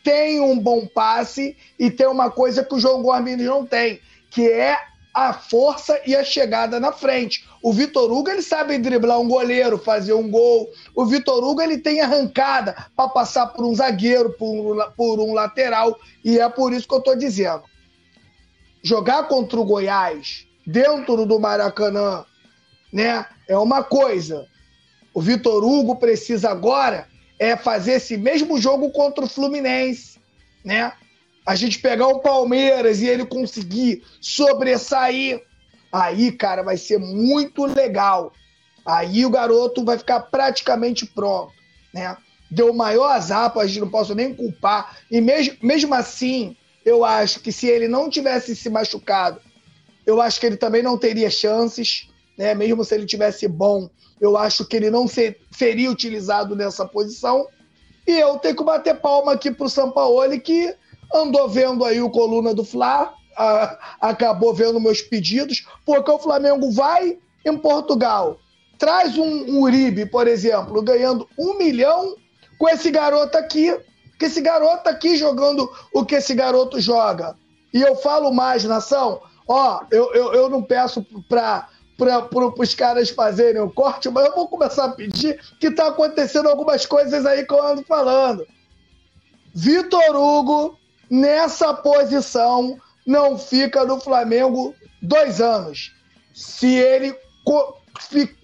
tem um bom passe e tem uma coisa que o João Gomes não tem, que é a força e a chegada na frente. O Vitor Hugo ele sabe driblar um goleiro, fazer um gol. O Vitor Hugo ele tem arrancada para passar por um zagueiro, por um, por um lateral. E é por isso que eu estou dizendo. Jogar contra o Goiás dentro do Maracanã, né, é uma coisa. O Vitor Hugo precisa agora é fazer esse mesmo jogo contra o Fluminense, né? a gente pegar o Palmeiras e ele conseguir sobressair, aí, cara, vai ser muito legal. Aí o garoto vai ficar praticamente pronto, né? Deu maior azar, a gente não posso nem culpar. E mesmo, mesmo assim, eu acho que se ele não tivesse se machucado, eu acho que ele também não teria chances, né? Mesmo se ele tivesse bom, eu acho que ele não ser, seria utilizado nessa posição. E eu tenho que bater palma aqui pro Sampaoli que andou vendo aí o coluna do Fla, a, acabou vendo meus pedidos, porque o Flamengo vai em Portugal, traz um, Uribe, por exemplo, ganhando um milhão com esse garoto aqui, que esse garoto aqui jogando o que esse garoto joga. E eu falo mais, nação, ó, eu, eu, eu não peço para para os caras fazerem o corte, mas eu vou começar a pedir que está acontecendo algumas coisas aí que eu ando falando. Vitor Hugo nessa posição não fica no Flamengo dois anos. Se ele co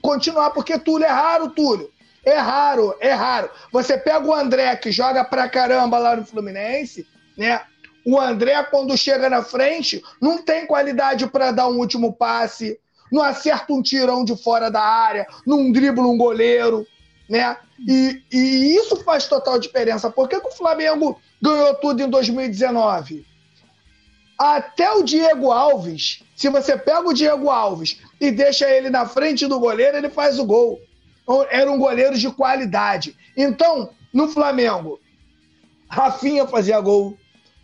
continuar, porque Túlio é raro, Túlio. É raro, é raro. Você pega o André, que joga pra caramba lá no Fluminense, né? O André, quando chega na frente, não tem qualidade para dar um último passe, não acerta um tirão de fora da área, não dribla um goleiro, né? E, e isso faz total diferença. Por que, que o Flamengo ganhou tudo em 2019. Até o Diego Alves, se você pega o Diego Alves e deixa ele na frente do goleiro, ele faz o gol. Era um goleiro de qualidade. Então, no Flamengo, Rafinha fazia gol.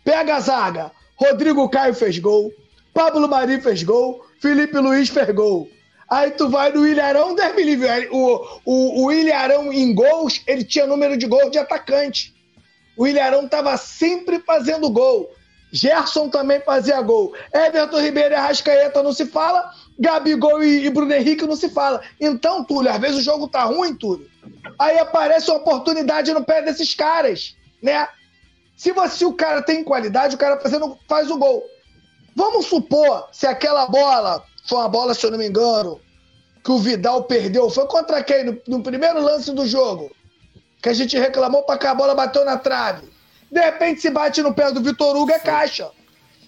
Pega a zaga. Rodrigo Caio fez gol. Pablo Mari fez gol. Felipe Luiz fez gol. Aí tu vai no Ilharão, Deus me livre. O, o, o Ilharão em gols, ele tinha número de gols de atacante. O Ilharão estava sempre fazendo gol. Gerson também fazia gol. Everton Ribeiro e Arrascaeta não se fala. Gabigol e, e Bruno Henrique não se fala. Então, Túlio, às vezes o jogo tá ruim, Túlio. Aí aparece uma oportunidade no pé desses caras, né? Se você o cara tem qualidade, o cara fazendo, faz o gol. Vamos supor se aquela bola foi uma bola, se eu não me engano, que o Vidal perdeu. Foi contra quem? No, no primeiro lance do jogo que a gente reclamou para que a bola bateu na trave. De repente, se bate no pé do Vitor Hugo, é caixa.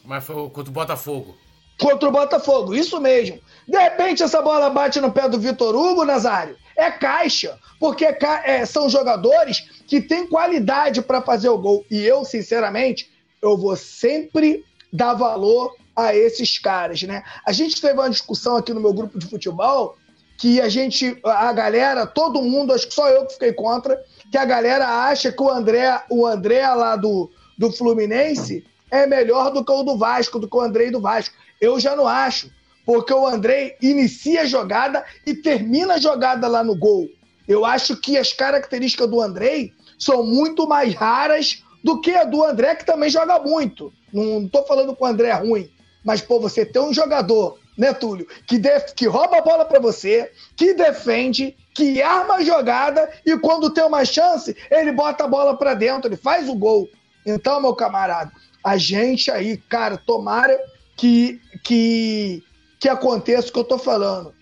Mas foi contra o Botafogo. Contra o Botafogo, isso mesmo. De repente, essa bola bate no pé do Vitor Hugo, Nazário. É caixa. Porque é, são jogadores que têm qualidade para fazer o gol. E eu, sinceramente, eu vou sempre dar valor a esses caras, né? A gente teve uma discussão aqui no meu grupo de futebol que a gente, a galera, todo mundo, acho que só eu que fiquei contra, que a galera acha que o André, o André lá do, do Fluminense é melhor do que o do Vasco, do que o André do Vasco. Eu já não acho, porque o André inicia a jogada e termina a jogada lá no gol. Eu acho que as características do André são muito mais raras do que a do André, que também joga muito. Não estou falando que o André é ruim, mas, pô, você tem um jogador né, Túlio? Que, def... que rouba a bola para você, que defende, que arma a jogada e quando tem uma chance, ele bota a bola para dentro, ele faz o gol. Então, meu camarada, a gente aí, cara, tomara que, que, que aconteça o que eu tô falando.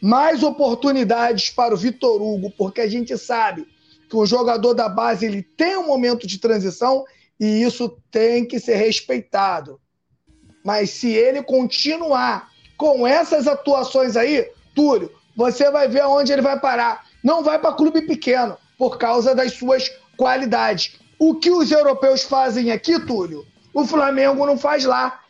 Mais oportunidades para o Vitor Hugo, porque a gente sabe que o jogador da base ele tem um momento de transição e isso tem que ser respeitado. Mas se ele continuar com essas atuações aí, Túlio, você vai ver aonde ele vai parar. Não vai para clube pequeno, por causa das suas qualidades. O que os europeus fazem aqui, Túlio, o Flamengo não faz lá.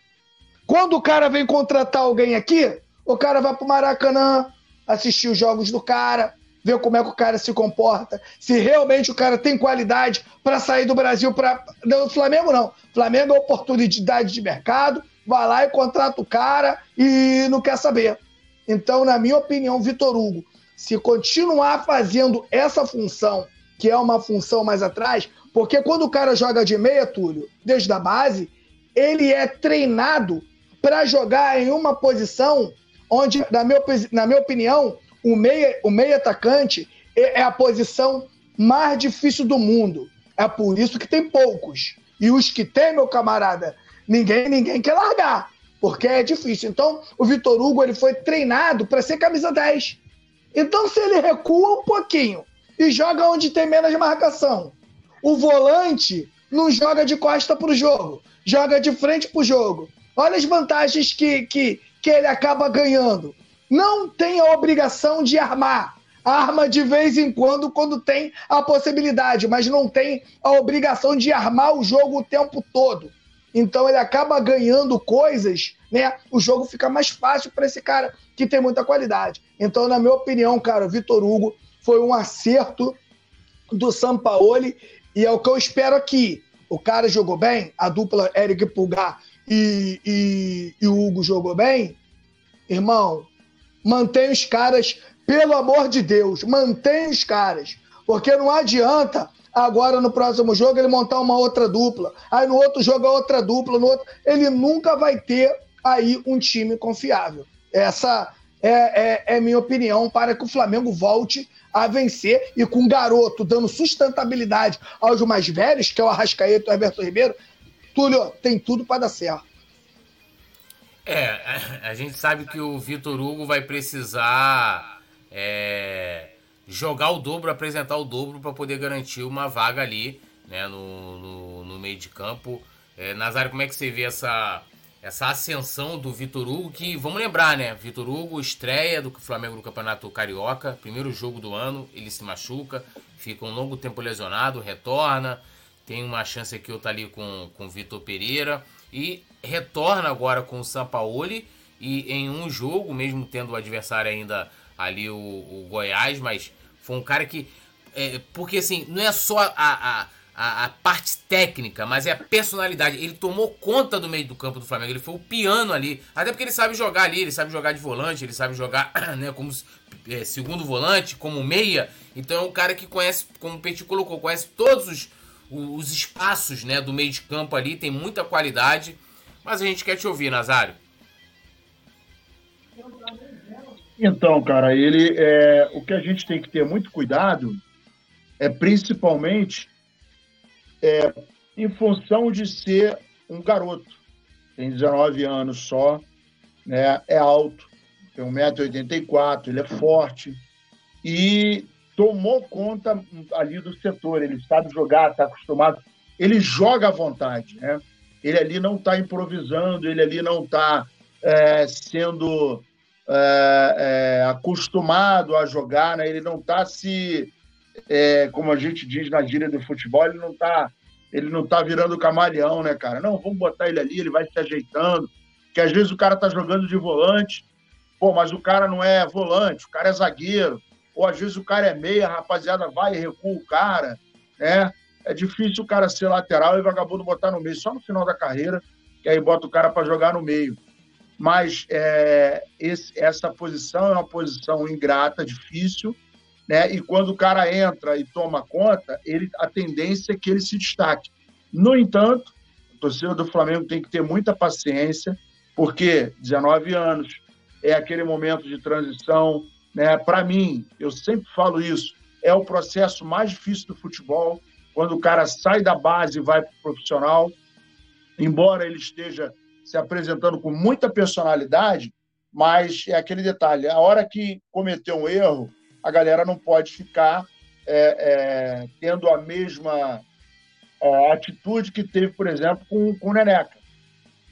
Quando o cara vem contratar alguém aqui, o cara vai pro Maracanã, assistir os jogos do cara, ver como é que o cara se comporta, se realmente o cara tem qualidade para sair do Brasil para não Flamengo não. Flamengo é oportunidade de mercado, vai lá e contrata o cara e não quer saber. Então, na minha opinião, Vitor Hugo, se continuar fazendo essa função, que é uma função mais atrás, porque quando o cara joga de meia, Túlio, desde a base, ele é treinado para jogar em uma posição onde, na minha, na minha opinião, o meia, o meia atacante é, é a posição mais difícil do mundo. É por isso que tem poucos. E os que tem, meu camarada, ninguém ninguém quer largar, porque é difícil. Então, o Vitor Hugo ele foi treinado para ser camisa 10. Então, se ele recua um pouquinho e joga onde tem menos marcação, o volante não joga de costa para o jogo, joga de frente para o jogo. Olha as vantagens que, que, que ele acaba ganhando. Não tem a obrigação de armar. Arma de vez em quando, quando tem a possibilidade, mas não tem a obrigação de armar o jogo o tempo todo. Então ele acaba ganhando coisas, né? O jogo fica mais fácil para esse cara que tem muita qualidade. Então, na minha opinião, cara, o Vitor Hugo foi um acerto do Sampaoli e é o que eu espero aqui. O cara jogou bem, a dupla Eric Pulgar e, e, e o Hugo jogou bem. Irmão, mantém os caras, pelo amor de Deus, mantém os caras. Porque não adianta agora no próximo jogo ele montar uma outra dupla. Aí no outro jogo outra dupla, no outro. Ele nunca vai ter aí um time confiável. Essa é, é, é minha opinião para que o Flamengo volte a vencer e com o garoto dando sustentabilidade aos mais velhos, que é o Arrascaeta e o Everton Ribeiro, Túlio, tem tudo para dar certo. É, a gente sabe que o Vitor Hugo vai precisar é, jogar o dobro, apresentar o dobro para poder garantir uma vaga ali né, no, no, no meio de campo. É, Nazário, como é que você vê essa, essa ascensão do Vitor Hugo, que vamos lembrar, né? Vitor Hugo estreia do Flamengo no Campeonato Carioca, primeiro jogo do ano, ele se machuca, fica um longo tempo lesionado, retorna, tem uma chance aqui eu tá ali com com Vitor Pereira e retorna agora com o Sampaoli e em um jogo, mesmo tendo o adversário ainda ali o, o Goiás, mas foi um cara que é, porque assim, não é só a, a a, parte técnica, mas é a personalidade. Ele tomou conta do meio do campo do Flamengo, ele foi o piano ali. Até porque ele sabe jogar ali, ele sabe jogar de volante, ele sabe jogar (clears throat) né, como é, segundo volante, como meia. Então é um cara que conhece, como o Petit colocou, conhece todos os, os espaços né, do meio de campo ali, tem muita qualidade. Mas a gente quer te ouvir, Nazário. Então, cara, ele é, o que a gente tem que ter muito cuidado é principalmente é, em função de ser um garoto. Tem 19 anos só, né? é alto, tem 1,84m, ele é forte e tomou conta ali do setor. Ele sabe jogar, está acostumado. Ele joga à vontade, né? Ele ali não está improvisando, ele ali não está é, sendo é, é, acostumado a jogar, né? Ele não está se é, como a gente diz na gíria do futebol, ele não está ele não tá virando camaleão, né, cara? Não, vamos botar ele ali, ele vai se ajeitando. Que às vezes o cara tá jogando de volante, pô, mas o cara não é volante, o cara é zagueiro. Ou às vezes o cara é meia, rapaziada vai e recua o cara, né? É difícil o cara ser lateral e vagabundo botar no meio, só no final da carreira, que aí bota o cara para jogar no meio. Mas é, esse, essa posição é uma posição ingrata, difícil, né? E quando o cara entra e toma conta, ele, a tendência é que ele se destaque. No entanto, a torcida do Flamengo tem que ter muita paciência, porque 19 anos é aquele momento de transição. Né? Para mim, eu sempre falo isso, é o processo mais difícil do futebol, quando o cara sai da base e vai para o profissional. Embora ele esteja se apresentando com muita personalidade, mas é aquele detalhe: a hora que cometeu um erro, a galera não pode ficar é, é, tendo a mesma é, atitude que teve, por exemplo, com, com o Neneca.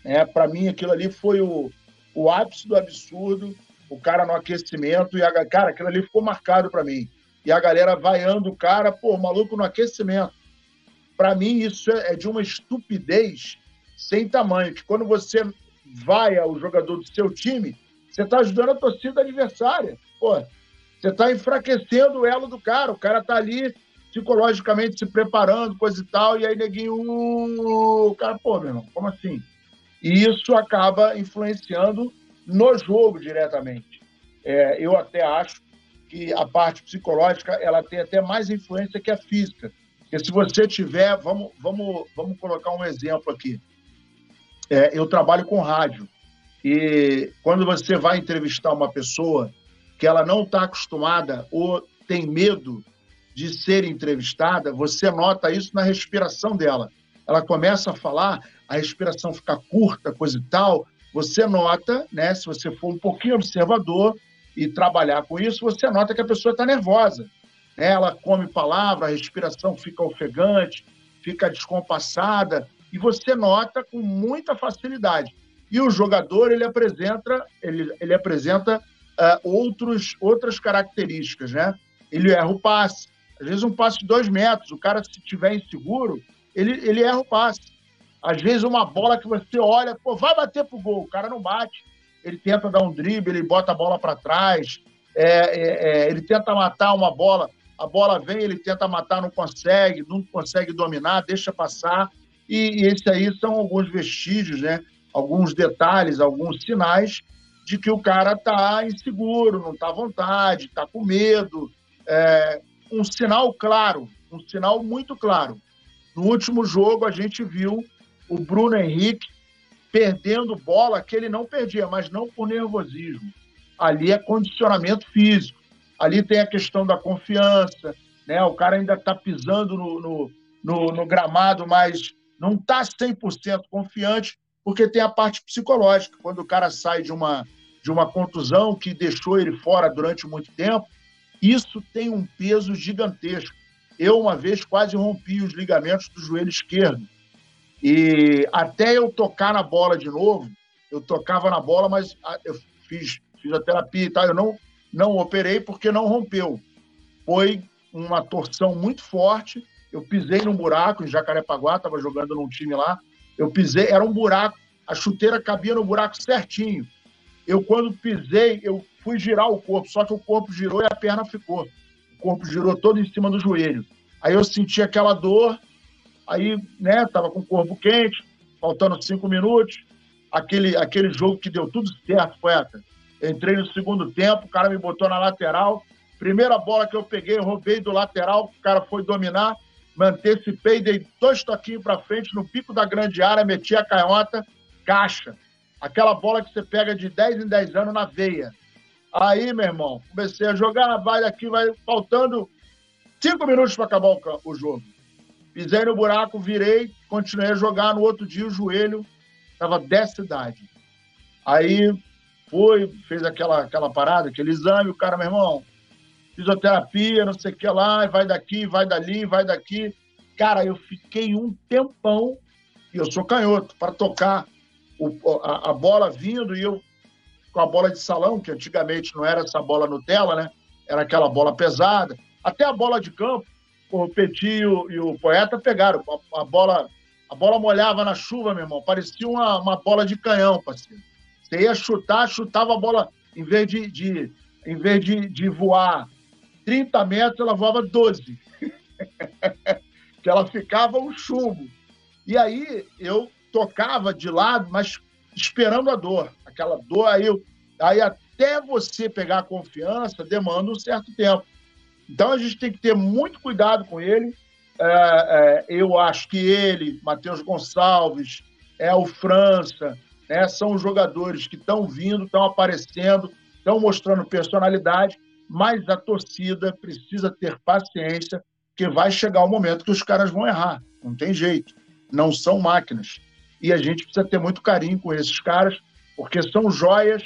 É, Para mim, aquilo ali foi o, o ápice do absurdo, o cara no aquecimento, e a, cara, aquilo ali ficou marcado para mim. E a galera vaiando o cara, pô, maluco no aquecimento. Para mim, isso é, é de uma estupidez sem tamanho, que quando você vai ao jogador do seu time, você está ajudando a torcida adversária. Pô, você está enfraquecendo o elo do cara. O cara está ali psicologicamente se preparando, coisa e tal, e aí neguinho, o cara, pô, meu irmão, como assim? E isso acaba influenciando no jogo diretamente. É, eu até acho que a parte psicológica ela tem até mais influência que a física. Porque se você tiver, vamos, vamos, vamos colocar um exemplo aqui. É, eu trabalho com rádio E quando você vai entrevistar uma pessoa que ela não está acostumada ou tem medo de ser entrevistada, você nota isso na respiração dela. Ela começa a falar, a respiração fica curta, coisa e tal. Você nota, né? Se você for um pouquinho observador e trabalhar com isso, você nota que a pessoa está nervosa. Né? Ela come palavra, a respiração fica ofegante, fica descompassada, e você nota com muita facilidade. E o jogador ele apresenta, ele, ele apresenta uh, outros, outras características, né? Ele erra o passe, às vezes um passe de dois metros, o cara se tiver inseguro, ele, ele erra o passe. Às vezes uma bola que você olha, pô, vai bater pro gol, o cara não bate. Ele tenta dar um drible, ele bota a bola para trás, é, é, é, ele tenta matar uma bola, a bola vem, ele tenta matar, não consegue, não consegue dominar, deixa passar. E, e esses aí são alguns vestígios, né? alguns detalhes, alguns sinais de que o cara está inseguro, não está à vontade, está com medo. É, um sinal claro, um sinal muito claro. No último jogo, a gente viu o Bruno Henrique perdendo bola que ele não perdia, mas não por nervosismo. Ali é condicionamento físico. Ali tem a questão da confiança, né? O cara ainda está pisando no, no, no, no, gramado, mas não está 100% confiante, porque tem a parte psicológica. Quando o cara sai de uma, de uma contusão que deixou ele fora durante muito tempo, isso tem um peso gigantesco. Eu, uma vez, quase rompi os ligamentos do joelho esquerdo. E até eu tocar na bola de novo, eu tocava na bola, mas ah, eu fiz fisioterapia e tal, eu não, não operei porque não rompeu. Foi uma torção muito forte. Eu pisei num buraco em Jacarepaguá, estava jogando num time lá. Eu pisei, era um buraco, a chuteira cabia no buraco certinho. Eu, quando pisei, eu fui girar o corpo, só que o corpo girou e a perna ficou. O corpo girou todo em cima do joelho. Aí eu senti aquela dor, aí, né, tava com o corpo quente, faltando cinco minutos, aquele, aquele jogo que deu tudo certo, poeta. Entrei no segundo tempo, o cara me botou na lateral, primeira bola que eu peguei, roubei do lateral, o cara foi dominar, me antecipei, dei dois toquinhos para frente, no pico da grande área, meti a canhota, caixa. Aquela bola que você pega de 10 em 10 anos na veia. Aí, meu irmão, comecei a jogar, vai aqui, vai faltando cinco minutos para acabar o, o, jogo. Pisei no buraco, virei, continuei a jogar. No outro dia, o joelho estava dessa idade. Aí foi, fez aquela, aquela parada, aquele exame, o cara, meu irmão, fisioterapia, não sei o que lá, vai daqui, vai dali, vai daqui. Cara, eu fiquei um tempão, e eu sou canhoto, para tocar o, a, a bola vindo e eu com a bola de salão, que antigamente não era essa bola Nutella, né? Era aquela bola pesada. Até a bola de campo, o Petit e o, e o Poeta pegaram. A, a, bola a bola molhava na chuva, meu irmão. Parecia uma, uma bola de canhão, parceiro. Você ia chutar, chutava a bola, em vez de, de, em vez de, de voar 30 metros, ela voava 12. (laughs) que ela ficava um chumbo. E aí eu tocava de lado, mas esperando a dor aquela dor, aí, aí até você pegar a confiança demanda um certo tempo. Então a gente tem que ter muito cuidado com ele. É, é, eu acho que ele, Matheus Gonçalves, é o França, né, são os jogadores que estão vindo, estão aparecendo, estão mostrando personalidade, mas a torcida precisa ter paciência, que vai chegar o momento que os caras vão errar. Não tem jeito. Não são máquinas. E a gente precisa ter muito carinho com esses caras, porque são joias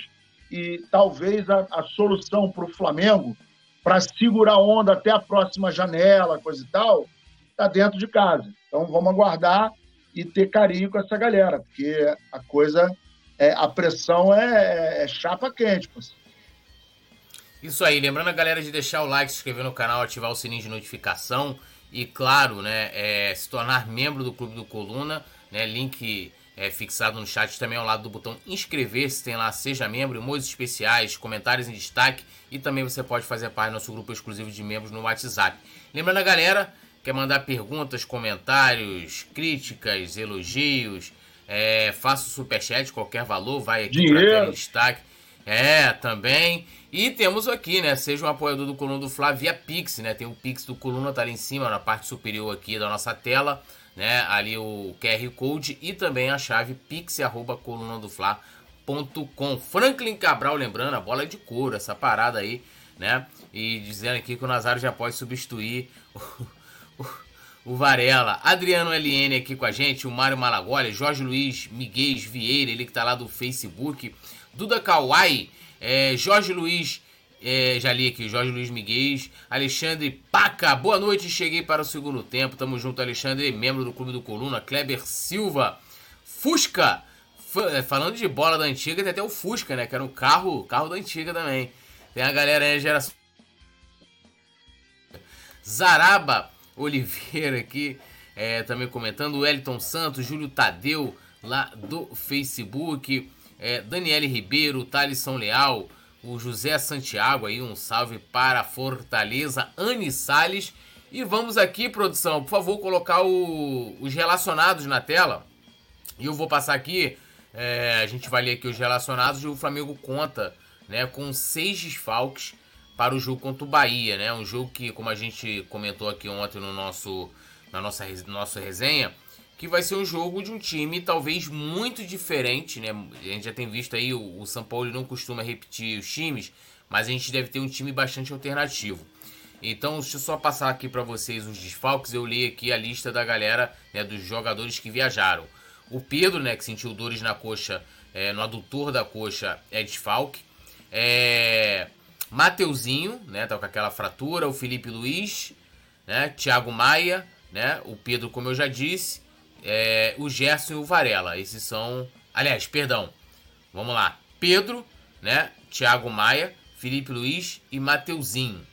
e talvez a, a solução para o Flamengo, para segurar a onda até a próxima janela, coisa e tal, está dentro de casa. Então vamos aguardar e ter carinho com essa galera, porque a coisa, é, a pressão é, é chapa quente. Pô. Isso aí, lembrando a galera de deixar o like, se inscrever no canal, ativar o sininho de notificação e, claro, né, é, se tornar membro do Clube do Coluna, né, link é, fixado no chat também ao lado do botão inscrever-se, tem lá Seja Membro, emojis especiais, comentários em destaque e também você pode fazer parte do nosso grupo exclusivo de membros no WhatsApp. Lembrando a galera, quer mandar perguntas, comentários, críticas, elogios, é, faça o superchat, qualquer valor, vai aqui para em destaque. É, também. E temos aqui, né? Seja um apoiador do Coluna do Flá via Pix, né? Tem o Pix do Coluna, tá ali em cima, na parte superior aqui da nossa tela né? Ali o QR Code e também a chave pix@colunadofla.com.br. com Franklin Cabral, lembrando, a bola é de couro, essa parada aí, né? E dizendo aqui que o Nazário já pode substituir (laughs) o, o, o Varela. Adriano LN aqui com a gente, o Mário Malagoli, Jorge Luiz Miguel Vieira, ele que tá lá do Facebook, Duda Kawai, é, Jorge Luiz, é, já li aqui, Jorge Luiz Miguel, Alexandre Paca, boa noite, cheguei para o segundo tempo, tamo junto, Alexandre, membro do Clube do Coluna, Kleber Silva, Fusca, é, falando de bola da antiga, tem até o Fusca, né? Que era um carro, carro da antiga também. Tem a galera aí, geração. Zaraba Oliveira aqui, é, também comentando. O Elton Santos, Júlio Tadeu, lá do Facebook. É, Daniele Ribeiro, Thalisson Leal, o José Santiago aí, um salve para Fortaleza, Anne Salles. E vamos aqui, produção, por favor, colocar o, os relacionados na tela. E eu vou passar aqui é, a gente vai ler aqui os relacionados e o Flamengo conta né, com seis desfalques para o jogo contra o Bahia, né? Um jogo que, como a gente comentou aqui ontem no nosso, na nossa, nossa resenha, que vai ser um jogo de um time talvez muito diferente, né? A gente já tem visto aí, o, o São Paulo não costuma repetir os times, mas a gente deve ter um time bastante alternativo. Então, deixa eu só passar aqui para vocês os desfalques. Eu li aqui a lista da galera, né, dos jogadores que viajaram. O Pedro, né, que sentiu dores na coxa, é, no adutor da coxa, é desfalque. É, Mateuzinho, né, tá com aquela fratura. O Felipe Luiz, né, Thiago Maia, né, o Pedro, como eu já disse. É, o Gerson e o Varela. Esses são. Aliás, perdão. Vamos lá. Pedro, né, Thiago Maia, Felipe Luiz e Mateuzinho.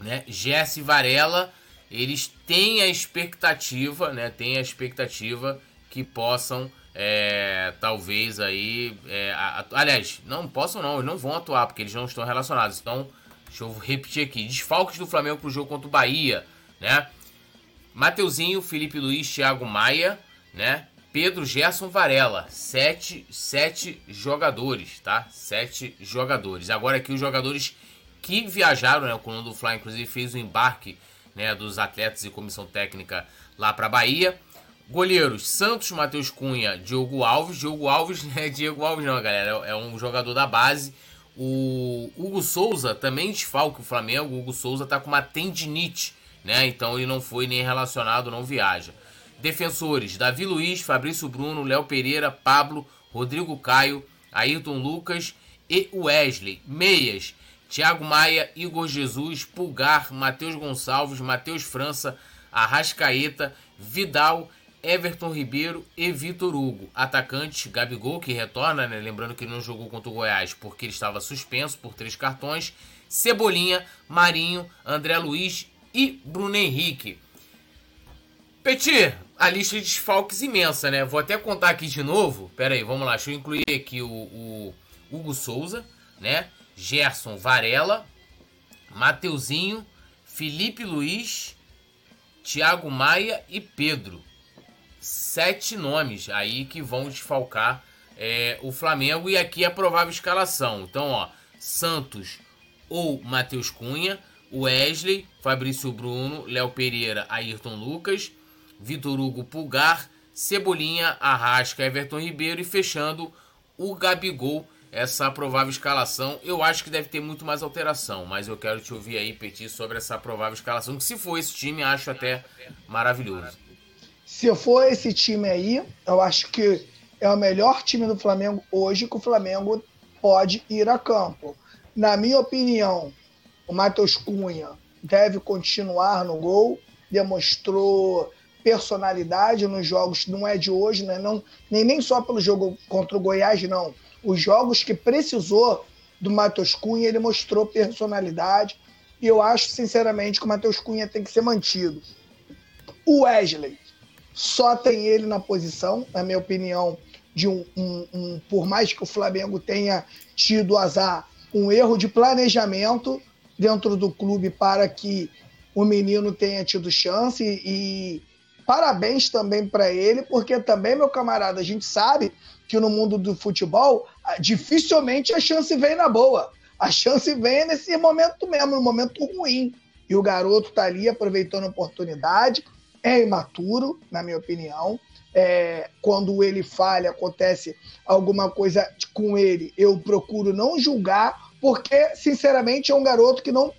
Né? Gerson e Varela, eles têm a expectativa, né? Tem a expectativa que possam é, talvez aí. É, aliás, não possam não, eles não vão atuar, porque eles não estão relacionados. Então, deixa eu repetir aqui: desfalques do Flamengo para o jogo contra o Bahia, né? Mateuzinho, Felipe Luiz, Thiago Maia, né? Pedro Gerson Varela, sete, sete jogadores, tá? Sete jogadores. Agora aqui os jogadores que viajaram, né? O Coluna Fly, inclusive, fez o embarque né, dos atletas e comissão técnica lá para Bahia. Goleiros: Santos, Matheus Cunha, Diogo Alves. Diogo Alves (laughs) não é Diego Alves, não, galera. É um jogador da base. O Hugo Souza também desfalque o Flamengo. O Hugo Souza tá com uma tendinite, né? Então ele não foi nem relacionado, não viaja. Defensores: Davi Luiz, Fabrício Bruno, Léo Pereira, Pablo, Rodrigo Caio, Ayrton Lucas e Wesley. Meias: Thiago Maia, Igor Jesus, Pulgar, Matheus Gonçalves, Matheus França, Arrascaeta, Vidal Everton Ribeiro e Vitor Hugo. Atacante Gabigol, que retorna, né? lembrando que ele não jogou contra o Goiás porque ele estava suspenso por três cartões. Cebolinha, Marinho, André Luiz e Bruno Henrique. Petit, a lista de desfalques imensa, né? Vou até contar aqui de novo. Pera aí, vamos lá. Deixa eu incluir aqui o, o Hugo Souza, né? Gerson Varela, Mateuzinho, Felipe Luiz, Thiago Maia e Pedro sete nomes aí que vão desfalcar é, o Flamengo. E aqui a provável escalação. Então, ó, Santos ou Matheus Cunha, Wesley, Fabrício Bruno, Léo Pereira, Ayrton Lucas, Vitor Hugo Pulgar, Cebolinha, Arrasca, Everton Ribeiro e fechando o Gabigol. Essa provável escalação, eu acho que deve ter muito mais alteração, mas eu quero te ouvir aí, Petit, sobre essa provável escalação, que se for esse time, acho até maravilhoso. Se for esse time aí, eu acho que é o melhor time do Flamengo hoje que o Flamengo pode ir a campo. Na minha opinião, o Matheus Cunha deve continuar no gol, demonstrou personalidade nos jogos, não é de hoje, né? não, nem, nem só pelo jogo contra o Goiás, não. Os jogos que precisou do Matheus Cunha, ele mostrou personalidade. E eu acho, sinceramente, que o Matheus Cunha tem que ser mantido. O Wesley, só tem ele na posição, na minha opinião, de um, um, um, por mais que o Flamengo tenha tido azar, um erro de planejamento dentro do clube para que o menino tenha tido chance e parabéns também para ele, porque também, meu camarada, a gente sabe que no mundo do futebol dificilmente a chance vem na boa. A chance vem nesse momento mesmo, no momento ruim. E o garoto tá ali aproveitando a oportunidade, é imaturo, na minha opinião. é, quando ele falha, acontece alguma coisa com ele, eu procuro não julgar, porque, sinceramente, é um garoto que não,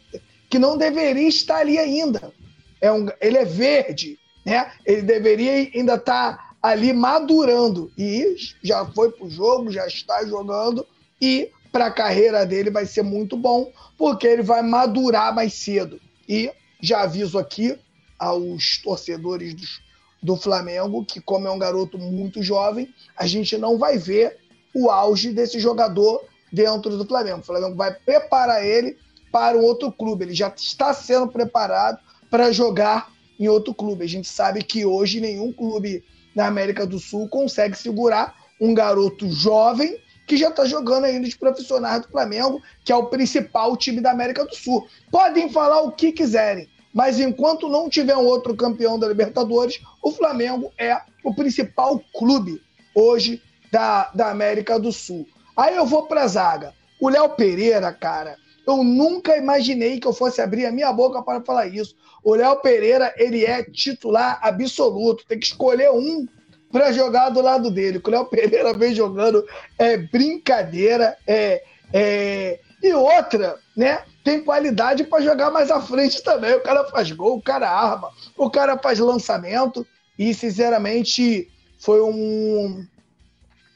que não deveria estar ali ainda. É um, ele é verde, né? Ele deveria ainda estar ali madurando. E já foi para o jogo, já está jogando, e para a carreira dele vai ser muito bom, porque ele vai madurar mais cedo. E já aviso aqui aos torcedores dos do Flamengo, que como é um garoto muito jovem, a gente não vai ver o auge desse jogador dentro do Flamengo. O Flamengo vai preparar ele para um outro clube. Ele já está sendo preparado para jogar em outro clube. A gente sabe que hoje nenhum clube na América do Sul consegue segurar um garoto jovem que já está jogando ainda de profissionais do Flamengo, que é o principal time da América do Sul. Podem falar o que quiserem. Mas enquanto não tiver um outro campeão da Libertadores, o Flamengo é o principal clube hoje da, da América do Sul. Aí eu vou para a zaga. O Léo Pereira, cara, eu nunca imaginei que eu fosse abrir a minha boca para falar isso. O Léo Pereira, ele é titular absoluto. Tem que escolher um para jogar do lado dele. O Léo Pereira vem jogando é brincadeira. É, é... E outra, né? tem qualidade para jogar mais à frente também. O cara faz gol, o cara arma, o cara faz lançamento. E, sinceramente, foi um.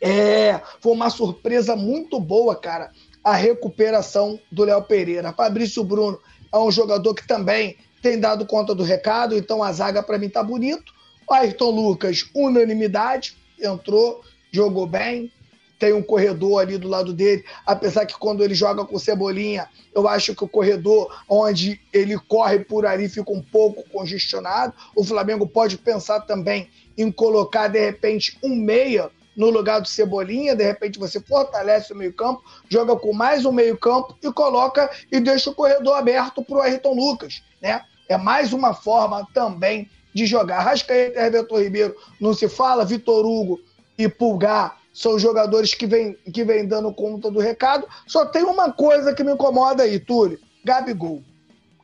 É, foi uma surpresa muito boa, cara, a recuperação do Léo Pereira. Fabrício Bruno é um jogador que também tem dado conta do recado, então a zaga para mim tá bonito. O Ayrton Lucas, unanimidade, entrou, jogou bem, tem um corredor ali do lado dele, apesar que quando ele joga com Cebolinha, eu acho que o corredor onde ele corre por ali fica um pouco congestionado. O Flamengo pode pensar também em colocar, de repente, um meia no lugar do Cebolinha, de repente você fortalece o meio-campo, joga com mais um meio-campo e coloca e deixa o corredor aberto para o Ayrton Lucas, né? É mais uma forma também de jogar. Rascaeta e Everton Ribeiro não se fala, Vitor Hugo e Pulgar são jogadores que vêm que vem dando conta do recado. Só tem uma coisa que me incomoda aí, Túlio: Gabigol.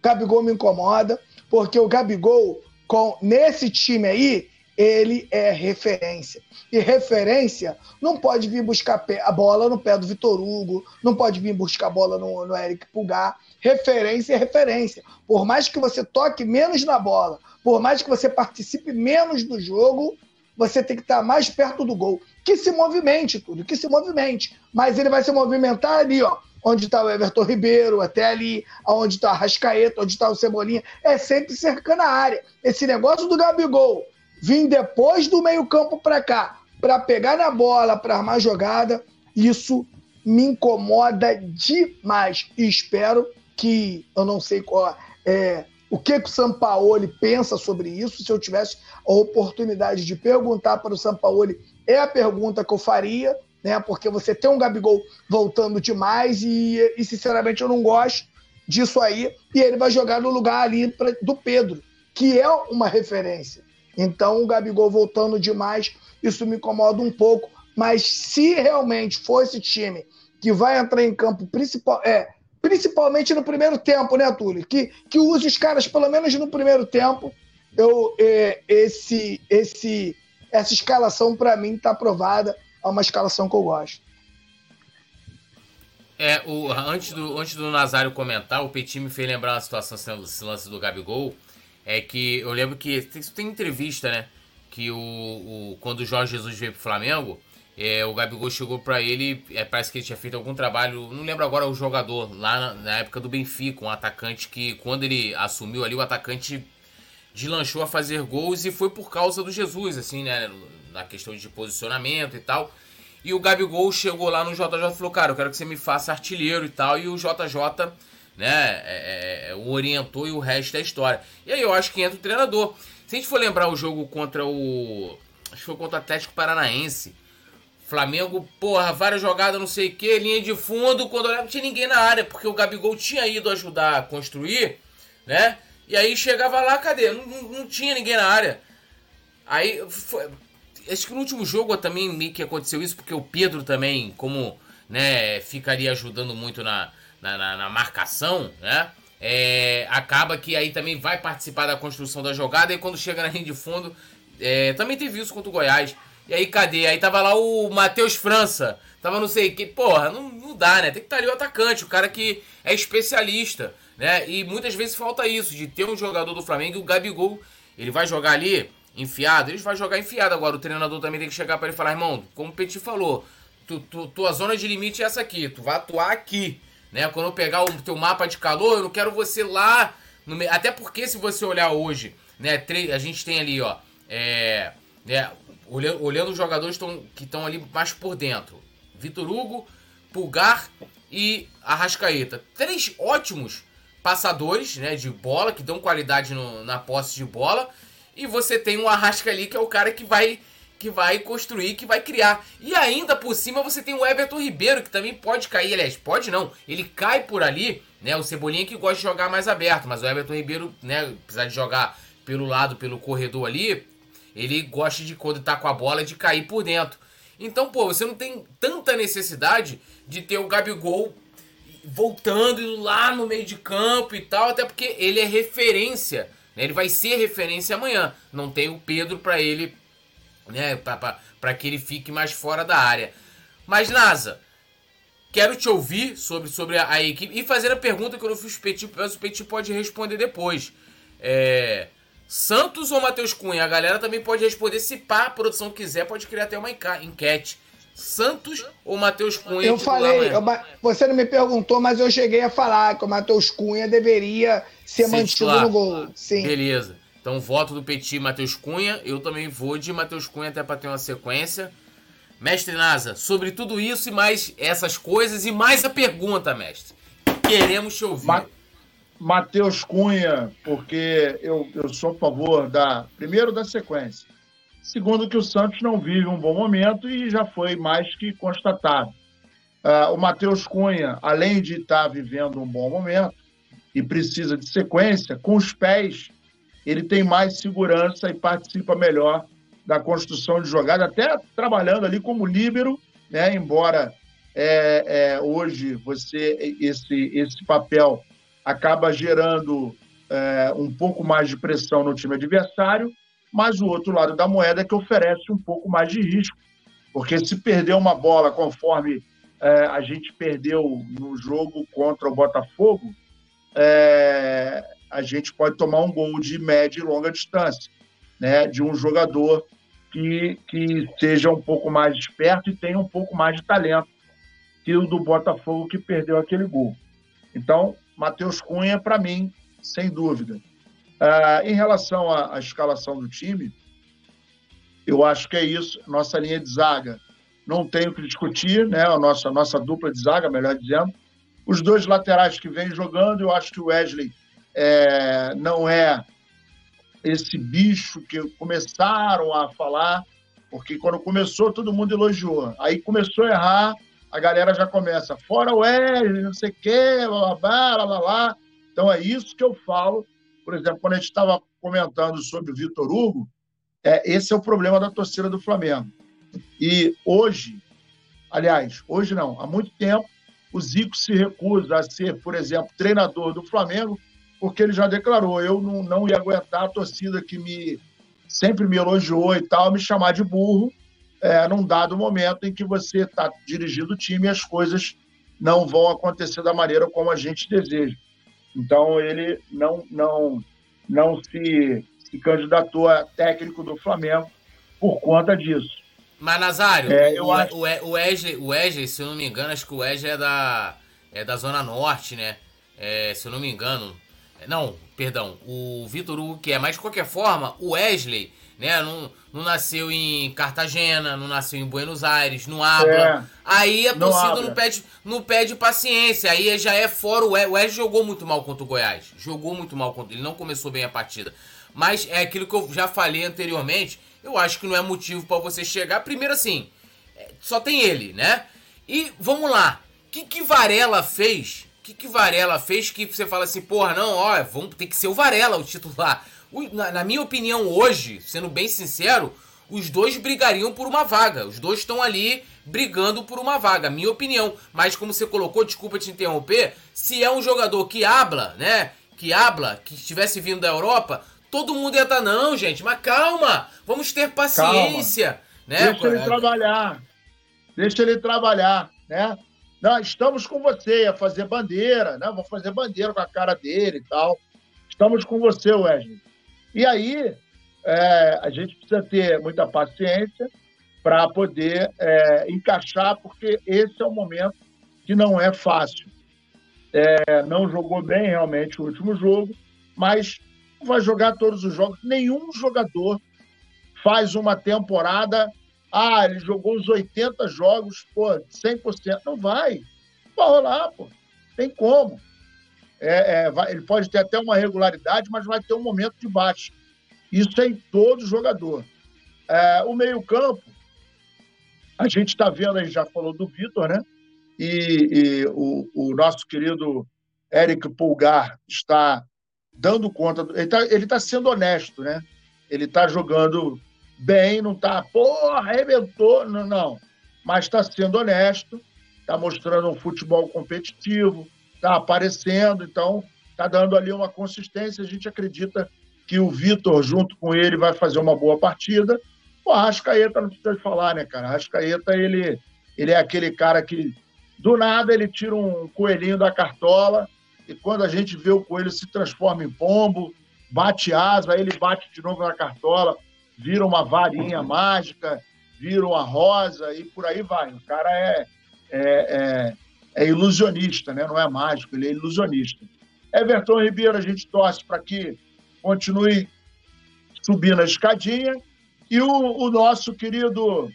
Gabigol me incomoda, porque o Gabigol, com, nesse time aí, ele é referência. E referência não pode vir buscar a bola no pé do Vitor Hugo, não pode vir buscar a bola no, no Eric Pulgar. Referência é referência. Por mais que você toque menos na bola, por mais que você participe menos do jogo, você tem que estar mais perto do gol. Que se movimente tudo, que se movimente. Mas ele vai se movimentar ali, ó. Onde está o Everton Ribeiro, até ali, onde está a Rascaeta, onde está o Cebolinha, é sempre cercando a área. Esse negócio do Gabigol vir depois do meio-campo para cá, para pegar na bola, para armar jogada, isso me incomoda demais. E espero que, eu não sei qual é, o que, que o Sampaoli pensa sobre isso. Se eu tivesse a oportunidade de perguntar para o Sampaoli, é a pergunta que eu faria, né? Porque você tem um Gabigol voltando demais e, e sinceramente, eu não gosto disso aí. E ele vai jogar no lugar ali pra, do Pedro, que é uma referência. Então, o Gabigol voltando demais, isso me incomoda um pouco. Mas se realmente for esse time que vai entrar em campo principal, é, principalmente no primeiro tempo, né, Túlio? Que, que use os caras, pelo menos no primeiro tempo. Eu, é, esse, esse, essa escalação, para mim, está aprovada. É uma escalação que eu gosto. É, o, antes, do, antes do Nazário comentar, o Petit me fez lembrar uma situação, esse lance do Gabigol. É que eu lembro que tem, entrevista, né? Que o, o, quando o Jorge Jesus veio pro Flamengo, é, o Gabigol chegou para ele, é, parece que ele tinha feito algum trabalho, não lembro agora o jogador, lá na, na, época do Benfica, um atacante que, quando ele assumiu ali, o atacante deslanchou a fazer gols e foi por causa do Jesus, assim, né? Na questão de posicionamento e tal. E o Gabigol chegou lá no JJ e falou: Cara, eu quero que você me faça artilheiro e tal. E o JJ, né, é, é, o orientou e o resto é história. E aí eu acho que entra o treinador. Se a gente for lembrar o jogo contra o. Acho que foi contra o Atlético Paranaense Flamengo, porra, várias jogadas, não sei o que, linha de fundo, quando olhava não tinha ninguém na área, porque o Gabigol tinha ido ajudar a construir, né? E aí chegava lá, cadê? Não, não, não tinha ninguém na área. Aí, foi, acho que no último jogo também meio que aconteceu isso, porque o Pedro também, como, né, ficaria ajudando muito na, na, na, na marcação, né? É, acaba que aí também vai participar da construção da jogada e quando chega na linha de fundo É, também teve isso contra o Goiás. E aí, cadê? Aí tava lá o Matheus França. Tava não sei que. Porra, não, não dá, né? Tem que estar tá ali o atacante, o cara que é especialista, né? E muitas vezes falta isso, de ter um jogador do Flamengo e o Gabigol, ele vai jogar ali enfiado, ele vai jogar enfiado. Agora o treinador também tem que chegar para ele falar, irmão, como o Petit falou, tu, tu, tua zona de limite é essa aqui, tu vai atuar aqui, né? Quando eu pegar o teu mapa de calor, eu não quero você lá no. Até porque se você olhar hoje, né, a gente tem ali, ó, é, né, olhando, olhando os jogadores tão, que estão ali mais por dentro. Vitor Hugo, Pulgar e Arrascaeta. Três ótimos passadores né, de bola, que dão qualidade no, na posse de bola. E você tem um Arrasca ali, que é o cara que vai que vai construir, que vai criar. E ainda por cima você tem o Everton Ribeiro, que também pode cair, aliás, pode não, ele cai por ali, né? O Cebolinha que gosta de jogar mais aberto, mas o Everton Ribeiro, né, apesar de jogar pelo lado, pelo corredor ali, ele gosta de, quando tá com a bola, de cair por dentro. Então, pô, você não tem tanta necessidade de ter o Gabigol voltando lá no meio de campo e tal, até porque ele é referência, né? Ele vai ser referência amanhã. Não tem o Pedro para ele, né, para que ele fique mais fora da área. Mas NASA, quero te ouvir sobre, sobre a, a equipe e fazer a pergunta que eu não fiz o Petit, mas o Petit pode responder depois. É, Santos ou Matheus Cunha? A galera também pode responder. Se pá, a produção quiser, pode criar até uma enquete. Santos ou Matheus Cunha? Eu falei, eu, você não me perguntou, mas eu cheguei a falar que o Matheus Cunha deveria ser Sim, mantido lá. no gol. Sim. Beleza. Então, voto do Petit Matheus Cunha. Eu também vou de Matheus Cunha até para ter uma sequência. Mestre Nasa, sobre tudo isso e mais essas coisas e mais a pergunta, mestre. Queremos te ouvir. Ma Matheus Cunha, porque eu, eu sou a favor da primeiro da sequência, segundo que o Santos não vive um bom momento e já foi mais que constatado. Uh, o Matheus Cunha, além de estar vivendo um bom momento e precisa de sequência, com os pés ele tem mais segurança e participa melhor da construção de jogada, até trabalhando ali como líbero, né? Embora é, é, hoje você esse esse papel acaba gerando é, um pouco mais de pressão no time adversário, mas o outro lado da moeda é que oferece um pouco mais de risco, porque se perder uma bola conforme é, a gente perdeu no jogo contra o Botafogo, é, a gente pode tomar um gol de média e longa distância, né, de um jogador que, que seja um pouco mais esperto e tenha um pouco mais de talento que o do Botafogo que perdeu aquele gol. Então, Matheus Cunha, para mim, sem dúvida. Uh, em relação à, à, escalação do time, eu acho que é isso. Nossa linha de zaga não tenho que discutir, né? A nossa, a nossa dupla de zaga, melhor dizendo. Os dois laterais que vêm jogando, eu acho que o Wesley é, não é esse bicho que começaram a falar, porque quando começou todo mundo elogiou. Aí começou a errar, a galera já começa, fora o L, não sei o quê, blá, blá, blá, blá. Então é isso que eu falo. Por exemplo, quando a gente estava comentando sobre o Vitor Hugo, é, esse é o problema da torcida do Flamengo. E hoje, aliás, hoje não, há muito tempo, o Zico se recusa a ser, por exemplo, treinador do Flamengo, porque ele já declarou: eu não, não ia aguentar a torcida que me sempre me elogiou e tal, me chamar de burro, é, num dado momento em que você está dirigindo o time e as coisas não vão acontecer da maneira como a gente deseja. Então ele não não não se, se candidatou a técnico do Flamengo por conta disso. Mas Nazário, é, o, acho... o, Wesley, o Wesley, se eu não me engano, acho que o Wesley é da, é da Zona Norte, né? É, se eu não me engano. Não, perdão. O Vitor Hugo, que é, mas de qualquer forma, o Wesley né? Não, não nasceu em Cartagena, não nasceu em Buenos Aires, não habla. É, aí a torcida não, pede, não pede paciência. Aí já é fora o Wesley. O Wesley jogou muito mal contra o Goiás. Jogou muito mal contra. Ele não começou bem a partida. Mas é aquilo que eu já falei anteriormente. Eu acho que não é motivo para você chegar. Primeiro assim, é, só tem ele, né? E vamos lá. O que, que Varela fez? O que, que Varela fez que você fala assim, porra, não, ó, vamos ter que ser o Varela o titular. Na, na minha opinião, hoje, sendo bem sincero, os dois brigariam por uma vaga. Os dois estão ali brigando por uma vaga, minha opinião. Mas como você colocou, desculpa te interromper, se é um jogador que habla, né? Que habla, que estivesse vindo da Europa, todo mundo ia estar, tá, não, gente, mas calma, vamos ter paciência. Né? Deixa ele trabalhar. Deixa ele trabalhar, né? Não, estamos com você, ia fazer bandeira, né? Vou fazer bandeira com a cara dele e tal. Estamos com você, Wesley. E aí, é, a gente precisa ter muita paciência para poder é, encaixar, porque esse é o momento que não é fácil. É, não jogou bem realmente o último jogo, mas vai jogar todos os jogos. Nenhum jogador faz uma temporada. Ah, ele jogou os 80 jogos, pô, 100%. Não vai. Vai rolar, pô. Tem como. É, é, vai, ele pode ter até uma regularidade, mas vai ter um momento de baixo. Isso é em todo jogador. É, o meio-campo, a gente está vendo, a gente já falou do Vitor, né? E, e o, o, nosso querido Eric Pulgar está dando conta. Ele está tá sendo honesto, né? Ele está jogando bem, não está, porra, arrebentou, não, não. Mas está sendo honesto, está mostrando um futebol competitivo, está aparecendo, então está dando ali uma consistência. A gente acredita que o Vitor, junto com ele, vai fazer uma boa partida. O Arrascaeta, não precisa falar, né, cara? Arrascaeta, ele, ele é aquele cara que, do nada, ele tira um coelhinho da cartola e quando a gente vê o coelho se transforma em pombo, bate asa, aí ele bate de novo na cartola, vira uma varinha mágica, vira uma rosa e por aí vai. O cara é, é, é, é ilusionista, né? não é mágico, ele é ilusionista. Everton Ribeiro, a gente torce para que continue subindo a escadinha. E o, o, nosso querido,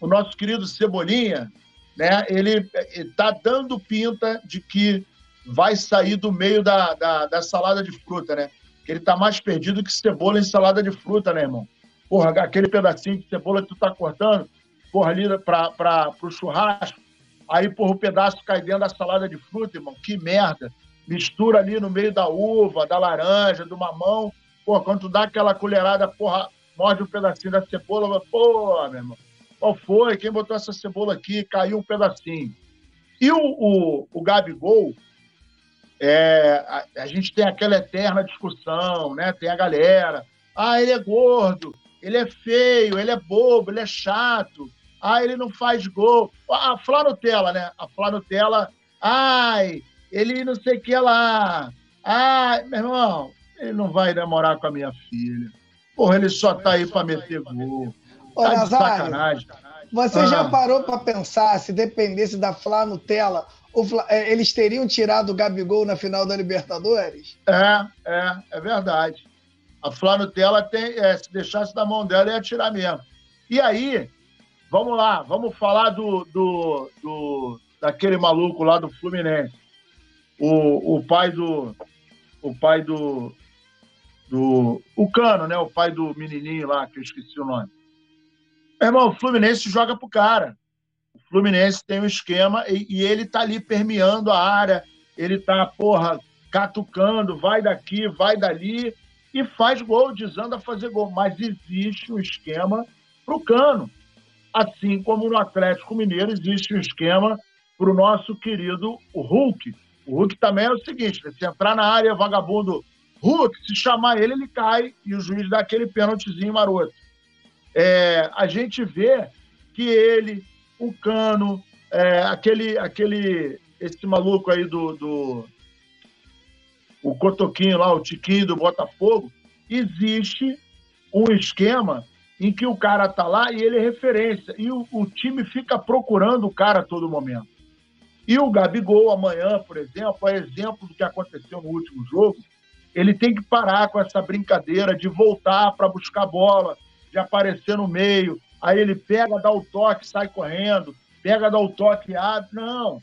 o nosso querido Cebolinha, né? Ele está dando pinta de que vai sair do meio da, da, da salada de fruta, né? Que ele está mais perdido que cebola em salada de fruta, né, irmão? Porra, aquele pedacinho de cebola que tu tá cortando, porra, ali para o churrasco, aí, porra, o pedaço cai dentro da salada de fruta, irmão. Que merda mistura ali no meio da uva, da laranja, do mamão. Pô, quando tu dá aquela colherada, porra, morde um pedacinho da cebola, pô, meu irmão, qual foi? Quem botou essa cebola aqui? Caiu um pedacinho. E o, o, o Gabigol, é, a, a, gente tem aquela eterna discussão, né? Tem a galera, ah, ele é gordo, ele é feio, ele é bobo, ele é chato, ah, ele não faz gol. A Flá Nutella, né? A Flá Nutella, ai, ele não sei o que lá. Ah, meu irmão, ele não vai namorar com a minha filha. Porra, ele só tá aí para meter gol. Ô, tá Nazário, sacanagem. Você ah. já parou para pensar se dependesse da Flá Nutella, eles teriam tirado o Gabigol na final da Libertadores? É, é, é verdade. A Flá Nutella tem, é, se deixasse na mão dela, ia tirar mesmo. E aí, vamos lá, vamos falar do, do, do daquele maluco lá do Fluminense o, o pai do. O pai do. do o Cano, né? O pai do menininho lá, que eu esqueci o nome. Meu irmão, o Fluminense joga pro cara. Fluminense tem um esquema e, e ele tá ali permeando a área, ele tá, porra, catucando, vai daqui, vai dali e faz gol, desanda fazer gol. Mas existe um esquema pro Cano. Assim como no Atlético Mineiro existe um esquema para o nosso querido Hulk. O Hulk também é o seguinte: né? se entrar na área, vagabundo Hulk, se chamar ele, ele cai e o juiz dá aquele pênaltizinho maroto. É, a gente vê que ele, o Cano, é, aquele, aquele, esse maluco aí do, do o Cotoquinho lá, o Tiquinho do Botafogo, existe um esquema em que o cara tá lá e ele é referência. E o, o time fica procurando o cara a todo momento. E o Gabigol, amanhã, por exemplo, é exemplo do que aconteceu no último jogo. Ele tem que parar com essa brincadeira de voltar para buscar bola, de aparecer no meio. Aí ele pega, dá o toque, sai correndo, pega, dá o toque, abre. Não.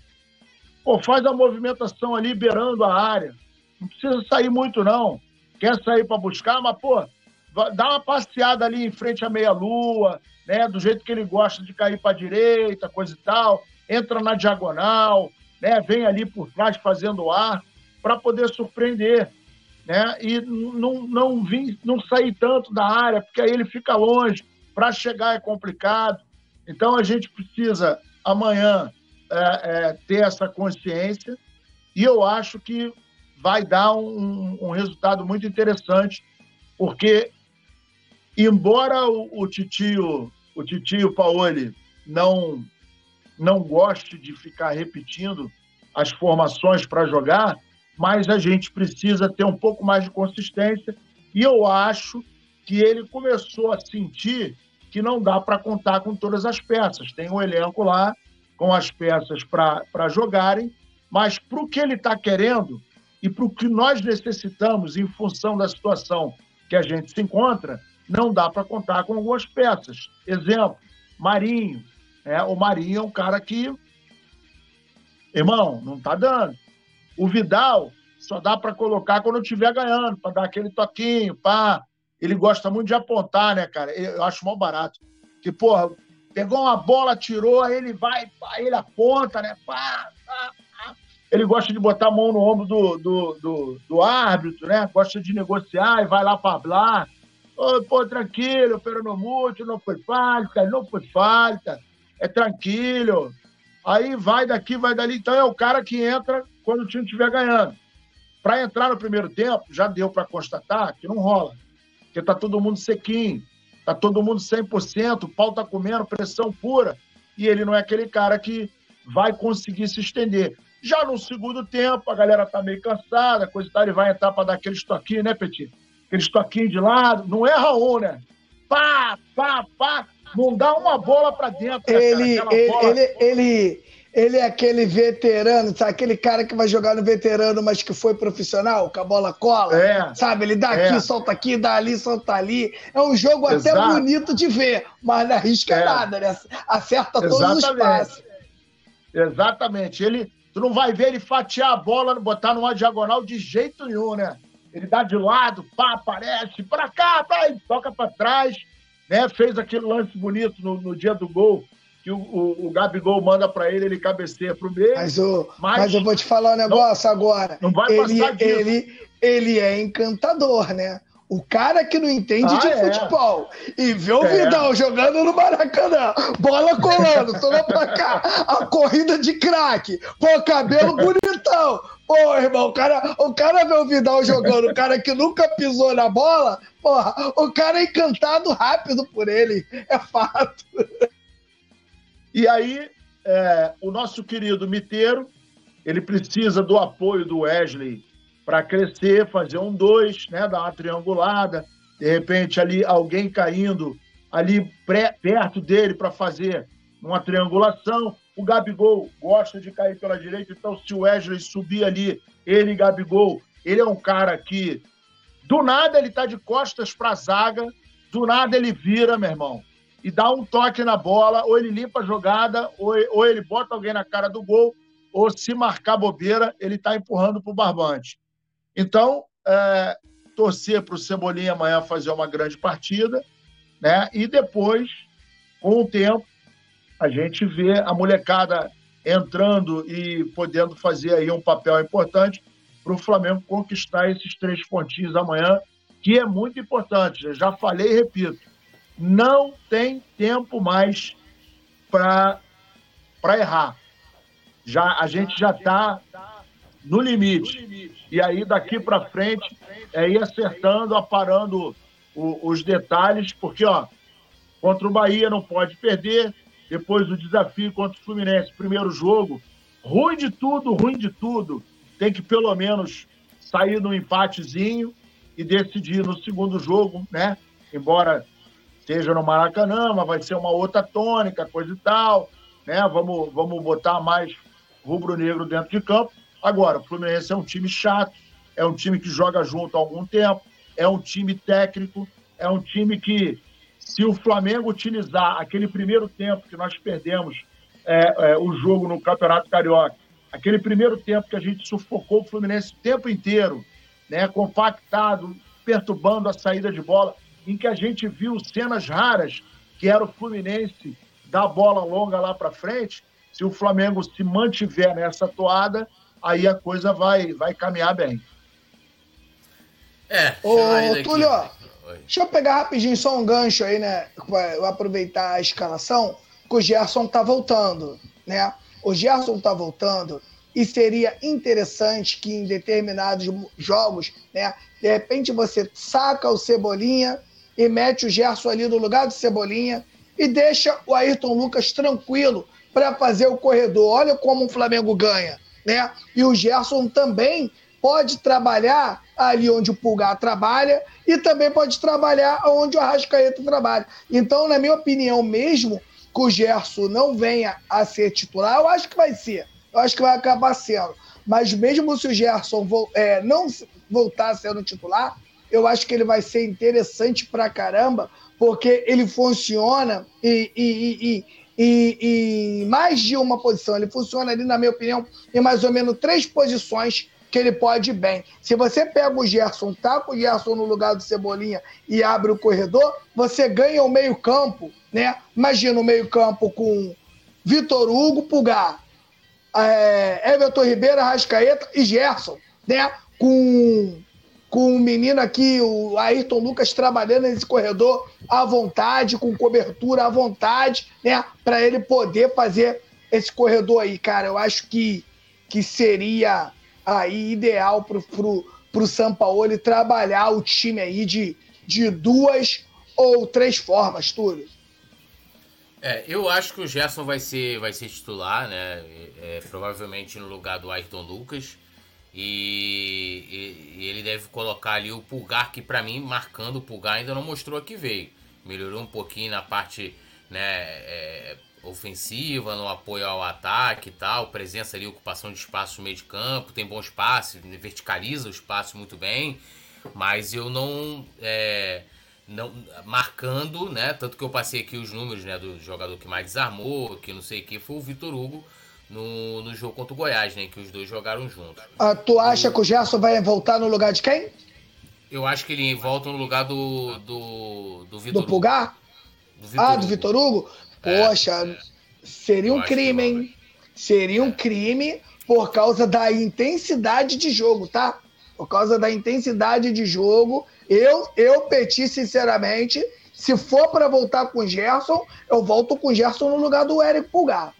Pô, faz a movimentação ali, liberando a área. Não precisa sair muito, não. Quer sair para buscar, mas, pô, dá uma passeada ali em frente à meia-lua, né? Do jeito que ele gosta de cair para direita, coisa e tal entra na diagonal, né? vem ali por trás fazendo ar, para poder surpreender. Né? E não, não, vim, não sair tanto da área, porque aí ele fica longe. Para chegar é complicado. Então a gente precisa amanhã é, é, ter essa consciência e eu acho que vai dar um, um resultado muito interessante Porque, embora o, o titio, o titio Paoli não, não goste de ficar repetindo as formações para jogar, mas a gente precisa ter um pouco mais de consistência. E eu acho que ele começou a sentir que não dá para contar com todas as peças. Tem um elenco lá com as peças para jogarem, mas para o que ele está querendo e para o que nós necessitamos em função da situação que a gente se encontra, não dá para contar com algumas peças. Exemplo, Marinho. É, o Marinho é um cara que, irmão, não está dando. O Vidal só dá para colocar quando estiver ganhando, para dar aquele toquinho, pá. Ele gosta muito de apontar, né, cara? Eu acho mal barato. Que, porra, pegou uma bola, tirou, aí ele vai, aí ele aponta, né? Pá, pá, pá. Ele gosta de botar a mão no ombro do, do, do, do árbitro, né? Gosta de negociar e vai lá para falar. Ô, pô, tranquilo, peronomútil, não foi falta, não foi falta. É tranquilo. Aí vai daqui, vai dali. Então é o cara que entra quando o time estiver ganhando. Para entrar no primeiro tempo, já deu para constatar que não rola. Porque tá todo mundo sequinho, tá todo mundo 100%, o pau tá comendo, pressão pura, e ele não é aquele cara que vai conseguir se estender. Já no segundo tempo, a galera tá meio cansada, coisa e tal, ele vai entrar para dar aquele estoquinho, né, Petit? Aquele estoquinho de lado, não é Raul, né? Pá, pá, pá, não dá uma bola para dentro. Né, ele, ele, bola... ele, ele, é aquele veterano, sabe? Aquele cara que vai jogar no veterano, mas que foi profissional, com a bola cola. É, sabe? Ele dá é. aqui, solta aqui, dá ali, solta ali. É um jogo Exato. até bonito de ver, mas não arrisca é. nada, né? Acerta Exatamente. todos os passes. Exatamente. Ele, tu não vai ver ele fatiar a bola, botar numa diagonal de jeito nenhum, né? Ele dá de lado, pá, aparece, pra cá, pá, toca pra trás. Né? Fez aquele lance bonito no, no dia do gol que o, o, o Gabigol manda para ele, ele cabeceia pro meio. Mas, o, mas, mas eu vou te falar um negócio não, agora. Não vai ele, passar disso. Ele, ele é encantador, né? O cara que não entende ah, de é. futebol e vê o é. Vidal jogando no Maracanã, bola colando, toda pra cá, a corrida de craque, pô, cabelo bonitão. Pô, irmão, o cara, o cara vê o Vidal jogando, o cara que nunca pisou na bola, porra, o cara é encantado rápido por ele, é fato. E aí, é, o nosso querido Miteiro, ele precisa do apoio do Wesley para crescer, fazer um dois, né, dar uma triangulada, de repente ali alguém caindo ali pré, perto dele para fazer uma triangulação. O Gabigol gosta de cair pela direita, então se o Wesley subir ali, ele Gabigol, ele é um cara que do nada ele tá de costas para a zaga, do nada ele vira, meu irmão e dá um toque na bola, ou ele limpa a jogada, ou, ou ele bota alguém na cara do gol, ou se marcar bobeira, ele está empurrando para o barbante. Então, é, torcer para o Cebolinha amanhã fazer uma grande partida, né? E depois, com o tempo, a gente vê a molecada entrando e podendo fazer aí um papel importante para o Flamengo conquistar esses três pontinhos amanhã, que é muito importante. Eu já falei e repito não tem tempo mais para errar. Já, a gente já está no limite. E aí, daqui para frente, é ir acertando, aparando o, os detalhes, porque ó, contra o Bahia não pode perder. Depois o desafio contra o Fluminense, primeiro jogo, ruim de tudo, ruim de tudo. Tem que pelo menos sair no empatezinho e decidir no segundo jogo, né? Embora seja no Maracanã, mas vai ser uma outra tônica, coisa e tal, né? Vamos, vamos botar mais rubro-negro dentro de campo. Agora, o Fluminense é um time chato, é um time que joga junto há algum tempo, é um time técnico, é um time que, se o Flamengo utilizar aquele primeiro tempo que nós perdemos é, é, o jogo no Campeonato Carioca, aquele primeiro tempo que a gente sufocou o Fluminense o tempo inteiro, né, compactado, perturbando a saída de bola, em que a gente viu cenas raras, que era o Fluminense dar bola longa lá para frente. Se o Flamengo se mantiver nessa toada, aí a coisa vai, vai caminhar bem. É, Ô, Túlio, deixa eu pegar rapidinho só um gancho aí, né? Eu aproveitar a escalação, que o Gerson tá voltando, né? O Gerson tá voltando e seria interessante que em determinados jogos, né, de repente você saca o Cebolinha e mete o Gerson ali no lugar do Cebolinha e deixa o Ayrton Lucas tranquilo para fazer o corredor. Olha como o Flamengo ganha, né? E o Gerson também pode trabalhar ali onde o Pulgar trabalha e também pode trabalhar onde o Arrascaeta trabalha. Então, na minha opinião mesmo, que o Gerson não venha a ser titular, eu acho que vai ser. Eu acho que vai acabar sendo. Mas mesmo se o Gerson é, não voltar a ser no titular, eu acho que ele vai ser interessante pra caramba, porque ele funciona e, e, e, e, mais de uma posição. Ele funciona ali, na minha opinião, em mais ou menos três posições que ele pode ir bem. Se você pega o Gerson, com o Gerson no lugar do Cebolinha e abre o corredor, você ganha o meio-campo, né? Imagina o meio-campo com Vitor Hugo, Pulgar, é, Everton Ribeiro, Rascaeta e Gerson, né? Com com o menino aqui, o Ayrton Lucas, trabalhando nesse corredor à vontade, com cobertura à vontade, né? Para ele poder fazer esse corredor aí, cara. Eu acho que, que seria aí ideal pro, pro, pro Sampaoli trabalhar o time aí de, de duas ou três formas, Túlio. É, eu acho que o Gerson vai ser, vai ser titular, né? É, provavelmente no lugar do Ayrton Lucas. E, e, e, ele deve colocar ali o Pulgar, que para mim, marcando o Pulgar, ainda não mostrou que veio. Melhorou um pouquinho na parte né, é, ofensiva, no apoio ao ataque e tal. Presença ali, ocupação de espaço no meio de campo, tem bom espaço, verticaliza o espaço muito bem. Mas eu não. É, não marcando, né? Tanto que eu passei aqui os números né, do jogador que mais desarmou, que não sei o que, foi o Vitor Hugo no, no jogo contra o Goiás, né? Que os dois jogaram juntos. Ah, tu acha o... que o Gerson vai voltar no lugar de quem? Eu acho que ele volta no lugar do. do, do Vitor Do Pulgar? Do ah, do Vitor Hugo? É, Poxa, é. seria um crime, hein? Seria um é. crime por causa da intensidade de jogo, tá? Por causa da intensidade de jogo. Eu, eu Peti, sinceramente, se for para voltar com o Gerson, eu volto com o Gerson no lugar do Eric Pulgar.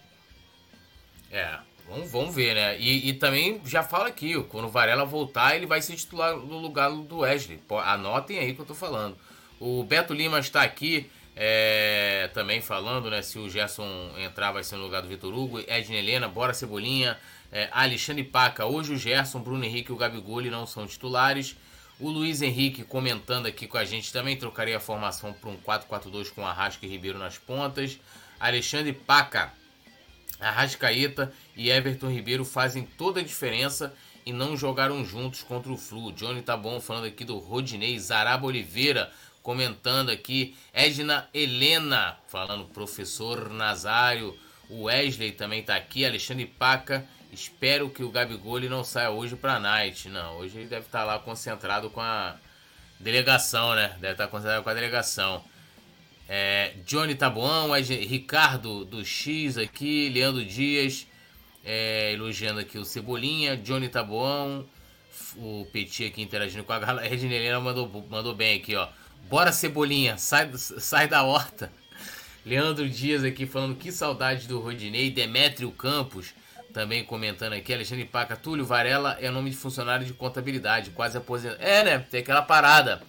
É, vamos, vamos ver, né? E, e também já fala aqui, quando o Varela voltar, ele vai ser titular no lugar do Wesley. Anotem aí que eu tô falando. O Beto Lima está aqui é, também falando, né? Se o Gerson entrar, vai ser no lugar do Vitor Hugo. Edna Helena, bora Cebolinha. É, Alexandre Paca, hoje o Gerson, Bruno Henrique e o Gabigol não são titulares. O Luiz Henrique comentando aqui com a gente também trocaria a formação para um 4-4-2 com Arrasca e Ribeiro nas pontas. Alexandre Paca, Arrascaeta e Everton Ribeiro fazem toda a diferença e não jogaram juntos contra o Flu. Johnny tá bom falando aqui do Rodinei, Zaraba Oliveira comentando aqui, Edna Helena falando professor Nazário, o Wesley também tá aqui, Alexandre Paca. Espero que o Gabigol não saia hoje para night. Não, hoje ele deve estar tá lá concentrado com a delegação, né? Deve estar tá concentrado com a delegação. É, Johnny Tabuão, Ricardo do X aqui, Leandro Dias, é, elogiando aqui o Cebolinha, Johnny Tabuão, o Petit aqui interagindo com a galera. Regina Helena mandou, mandou bem aqui, ó. Bora Cebolinha, sai, sai da horta. Leandro Dias aqui falando que saudade do Rodinei. Demétrio Campos também comentando aqui. Alexandre Paca, Túlio Varela é nome de funcionário de contabilidade, quase aposentado. É, né? Tem aquela parada.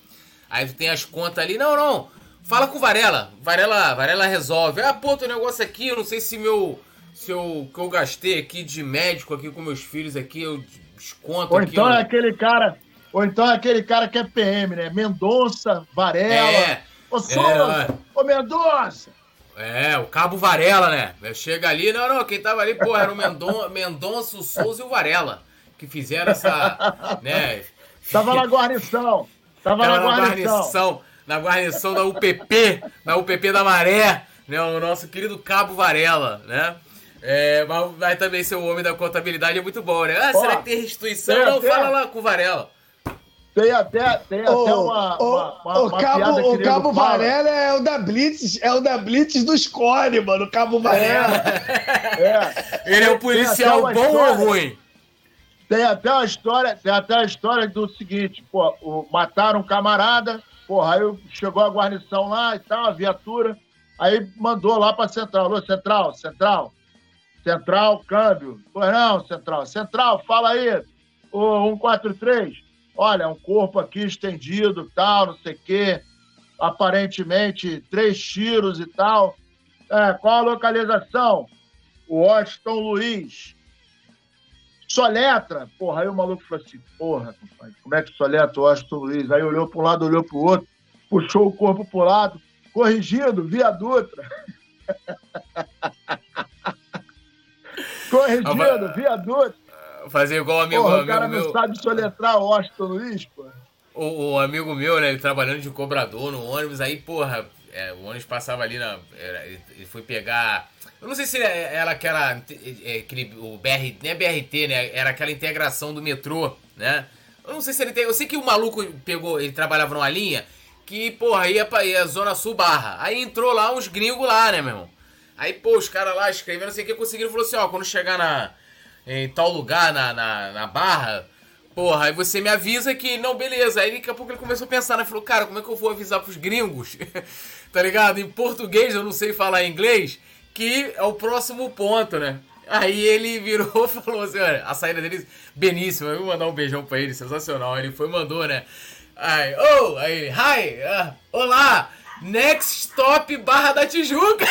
Aí tu tem as contas ali. Não, não. Fala com o Varela. Varela, Varela resolve. Ah, pô, tem um negócio aqui, eu não sei se meu. Se eu, que eu gastei aqui de médico aqui com meus filhos aqui, eu desconto ou aqui. Então eu... é aquele cara. Ou então é aquele cara que é PM, né? Mendonça, Varela. É. Ô, Souza! É, ô, Mendonça! É, o Cabo Varela, né? Chega ali, não, não, quem tava ali, pô, era o Mendon, (laughs) Mendonça, o Souza e o Varela. Que fizeram essa. né? (laughs) Tava na guarnição. Tava, tava na guarnição. guarnição na guarnição da UPP, na UPP da Maré, né? O nosso querido Cabo Varela, né? É, mas vai também ser o homem da contabilidade, é muito bom, né? Ah, será que tem restituição? Tem Não, até... fala lá com o Varela. Tem até, tem até uma, o, uma, uma, o Cabo, o Cabo Varela é o da Blitz, é o da Blitz do Score, mano, o Cabo Varela. É. é. Ele é um policial bom história, ou ruim? Tem até uma história, tem até a história do seguinte, pô, o, mataram um camarada, Porra, aí chegou a guarnição lá e tal, a viatura, aí mandou lá para central. Alô, central, central. Central, câmbio. Pois não, Central. Central, fala aí. O 143. Olha, um corpo aqui estendido, tal, não sei o quê. Aparentemente, três tiros e tal. É, qual a localização? Washington Luiz. Soletra. Porra, aí o maluco falou assim, porra, compadre, como é que soletra o Washington Luiz? Aí olhou para um lado, olhou para o outro, puxou o corpo para o lado, corrigido, via Dutra. (laughs) corrigido, via Dutra. Fazer igual o amigo, porra, amigo o cara meu. não sabe soletrar o Washington Luiz, pô. O, o amigo meu, né, ele trabalhando de cobrador no ônibus, aí, porra, é, o ônibus passava ali na. ele foi pegar. Eu não sei se era aquela. é, aquele, o BR, não é BRT, né? Era aquela integração do metrô, né? Eu não sei se ele tem. Eu sei que o maluco pegou. Ele trabalhava numa linha que, porra, ia pra ia Zona Sul Barra. Aí entrou lá uns gringos lá, né, meu irmão? Aí, pô, os caras lá escrevendo, não sei o que, conseguiram. Falou assim: ó, quando chegar na, em tal lugar, na, na, na Barra. Porra, aí você me avisa que não, beleza. Aí daqui a pouco ele começou a pensar, né? Falou, cara, como é que eu vou avisar pros gringos? (laughs) tá ligado? Em português eu não sei falar inglês, que é o próximo ponto, né? Aí ele virou e falou assim: olha, a saída dele, beníssima, eu vou mandar um beijão pra ele, sensacional. Ele foi mandou, né? Aí, oh, aí hi, ah, olá, next stop Barra da Tijuca.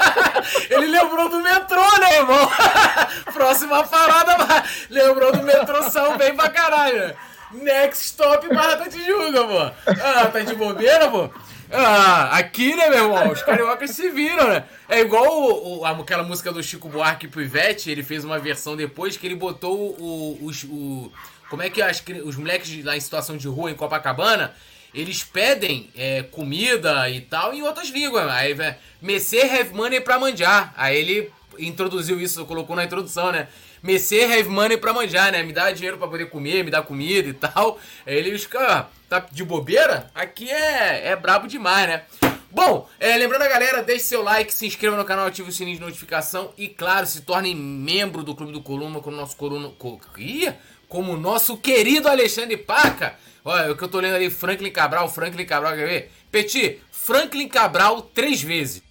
(laughs) ele lembrou do metrô, né, irmão? (laughs) Próxima parada, lembrou do metrô São bem pra caralho. né? Next stop Barra da Tijuca, pô. Ah, tá de bobeira, pô? Ah, aqui, né, meu irmão? Os cariocas se viram, né? É igual o, o- aquela música do Chico Buarque pro Ivete, ele fez uma versão depois que ele botou o. os- o como é que as os moleques lá em situação de rua em Copacabana, eles pedem é, comida e tal em outras línguas. Aí, vai, Messê have money pra manjar. Aí ele introduziu isso, colocou na introdução, né? Messê have money pra manjar, né? Me dá dinheiro pra poder comer, me dá comida e tal. Aí eles ficam, ah, tá de bobeira? Aqui é, é brabo demais, né? Bom, é, lembrando a galera, deixe seu like, se inscreva no canal, ative o sininho de notificação e, claro, se torne membro do Clube do Coluna com o nosso Coluna. Co, Ih, como o nosso querido Alexandre Paca. Olha, o que eu tô lendo ali, Franklin Cabral, Franklin Cabral, quer ver? Petit, Franklin Cabral três vezes.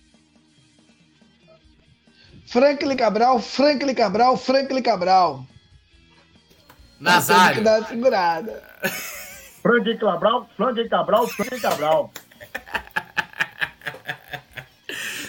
Franklin Cabral, Franklin Cabral, Franklin Cabral. Tem que Nazário. dar uma segurada. Frank Cabral, Frank Cabral, Frank Cabral.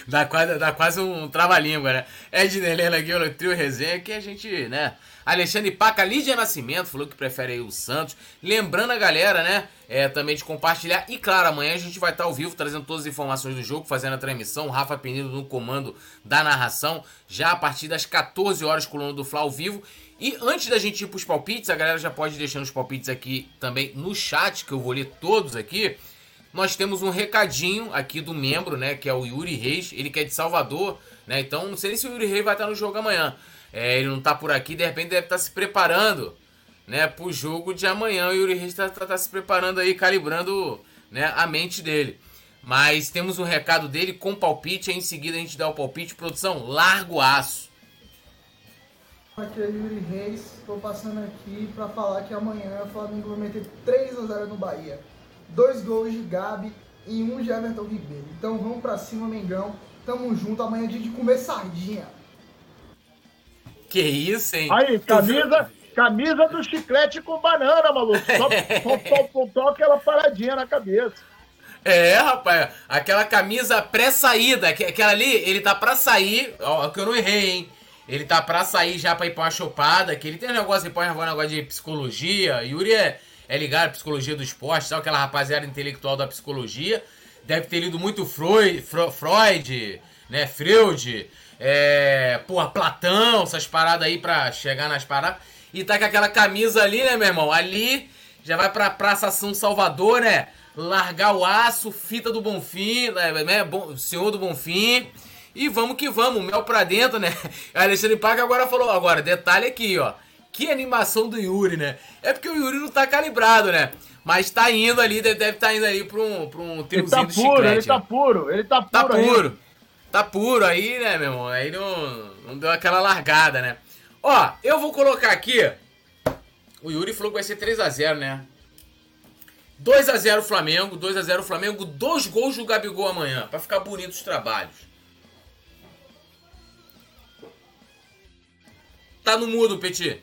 Dá quase, dá quase um trava-língua, né? Edna Helena Guilherme, trio resenha, que a gente, né? Alexandre Paca, Lídia Nascimento, falou que prefere o Santos. Lembrando a galera, né? É, também de compartilhar. E claro, amanhã a gente vai estar ao vivo trazendo todas as informações do jogo, fazendo a transmissão. Rafa Penido no comando da narração, já a partir das 14 horas, coluna do Fla ao vivo. E antes da gente ir pros palpites, a galera já pode ir deixando os palpites aqui também no chat, que eu vou ler todos aqui nós temos um recadinho aqui do membro, né? Que é o Yuri Reis. Ele que é de Salvador, né? Então não sei se o Yuri Reis vai estar no jogo amanhã. É, ele não tá por aqui, de repente deve estar se preparando, né? Pro jogo de amanhã. O Yuri Reis tá, tá- tá se preparando aí, calibrando né, a mente dele. Mas temos um recado dele com palpite. Aí em seguida a gente dá o palpite. Produção, largo aço. Aqui é Yuri Reis, estou passando aqui para falar que amanhã o Flamengo vai meter 3 a 0 no Bahia. Dois gols de Gabi e um de Everton Ribeiro. Então vamos pra cima, Mengão. Tamo junto, amanhã é dia de comer sardinha. Que isso, hein? Aí, camisa, camisa do chiclete com banana, maluco. (laughs) Só, só, aquela paradinha na cabeça. É, rapaz, aquela camisa pré-saída, que- aquela ali, ele tá pra sair, ó, que eu não errei, hein? Ele tá pra sair já pra ir pra uma chopada, que ele tem um negócio, ele pode um negócio de psicologia, Yuri é, é ligado à psicologia do esporte, sabe aquela rapaziada intelectual da psicologia, deve ter lido muito Freud, Freud né, Freud, é, porra, Platão, essas paradas aí pra chegar nas paradas, e tá com aquela camisa ali, né, meu irmão, ali já vai pra Praça São Salvador, né? Largar o aço, fita do Bonfim, né? né, Bom, senhor do Bonfim. E vamos que vamos, mel pra dentro, né? (laughs) Alexandre Paca agora falou, agora, detalhe aqui, ó. Que animação do Yuri, né? É porque o Yuri não tá calibrado, né? Mas tá indo ali, deve deve tá indo ali pra um, pra um Ele triozinho tá do puro, chiclete. ele tá puro, ele tá puro. Tá puro. Tá puro aí, né, meu irmão? Aí não, não deu aquela largada, né? Ó, eu vou colocar aqui. O Yuri falou que vai ser 3x0, né? 2x0 Flamengo, 2x0 Flamengo, dois gols do Gabigol amanhã, pra ficar bonito os trabalhos. Tá no mudo, Petit.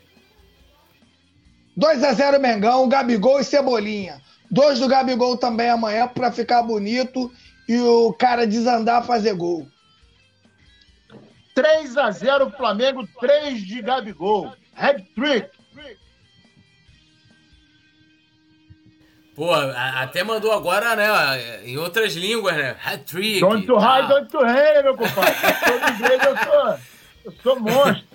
2x0 Mengão, Gabigol e Cebolinha. Dois do Gabigol também amanhã para ficar bonito e o cara desandar a fazer gol. 3 a 0 Flamengo, 3 de Gabigol. Hat-trick. Pô, até mandou agora, né, em outras línguas, né? Hat-trick. Don't to high, don't to high, meu compadre. Eu sou inglês, eu sou, eu sou monstro.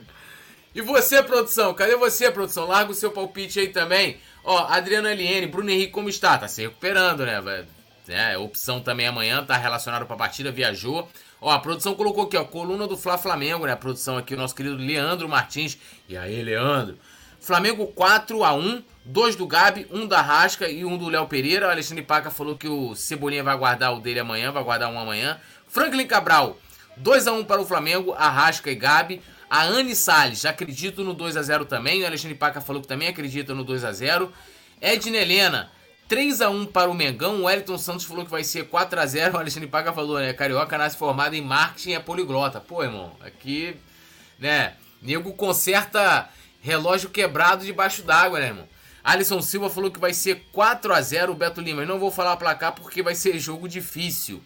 E você, produção? Cadê você, produção? Larga o seu palpite aí também. Ó, Adriano LN, Bruno Henrique como está? Tá se recuperando, né? É, opção também amanhã, tá relacionado pra partida, viajou. Ó, a produção colocou aqui, ó, coluna do Fla Flamengo, né? A produção aqui, o nosso querido Leandro Martins. E aí, Leandro? Flamengo 4 a 1 dois do Gabi, um da Rasca e um do Léo Pereira. O Alexandre Paca falou que o Cebolinha vai guardar o dele amanhã, vai guardar um amanhã. Franklin Cabral, 2 a 1 para o Flamengo, Arrasca e Gabi. A Anne Salles, acredito no 2 a 0 também. O Alexandre Paca falou que também acredita no 2 a 0 Edna Helena, 3 a 1 para o Mengão. O Wellington Santos falou que vai ser 4 a 0 O Alexandre Paca falou, né? Carioca nasce formado em marketing e é poliglota. Pô, irmão, aqui, né? Nego conserta relógio quebrado debaixo d'água, né, irmão? Alisson Silva falou que vai ser 4 a 0 o Beto Lima. Eu não vou falar placar porque vai ser jogo difícil.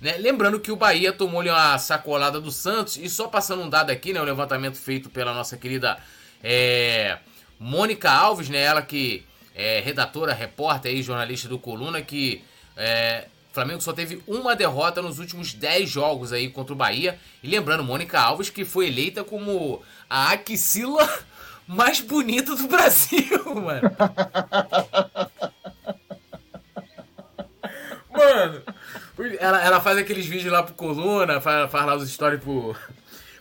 Né? Lembrando que o Bahia tomou uma sacolada do Santos e só passando um dado aqui, né, o levantamento feito pela nossa querida é, Mônica Alves, né, ela que é redatora, repórter aí, jornalista do Coluna, que é, o Flamengo só teve uma derrota nos últimos 10 jogos aí contra o Bahia. E lembrando, Mônica Alves que foi eleita como a axila mais bonita do (laughs) Brasil, mano. mano, ela, ela faz aqueles vídeos lá pro Coluna, faz, faz lá os stories pro,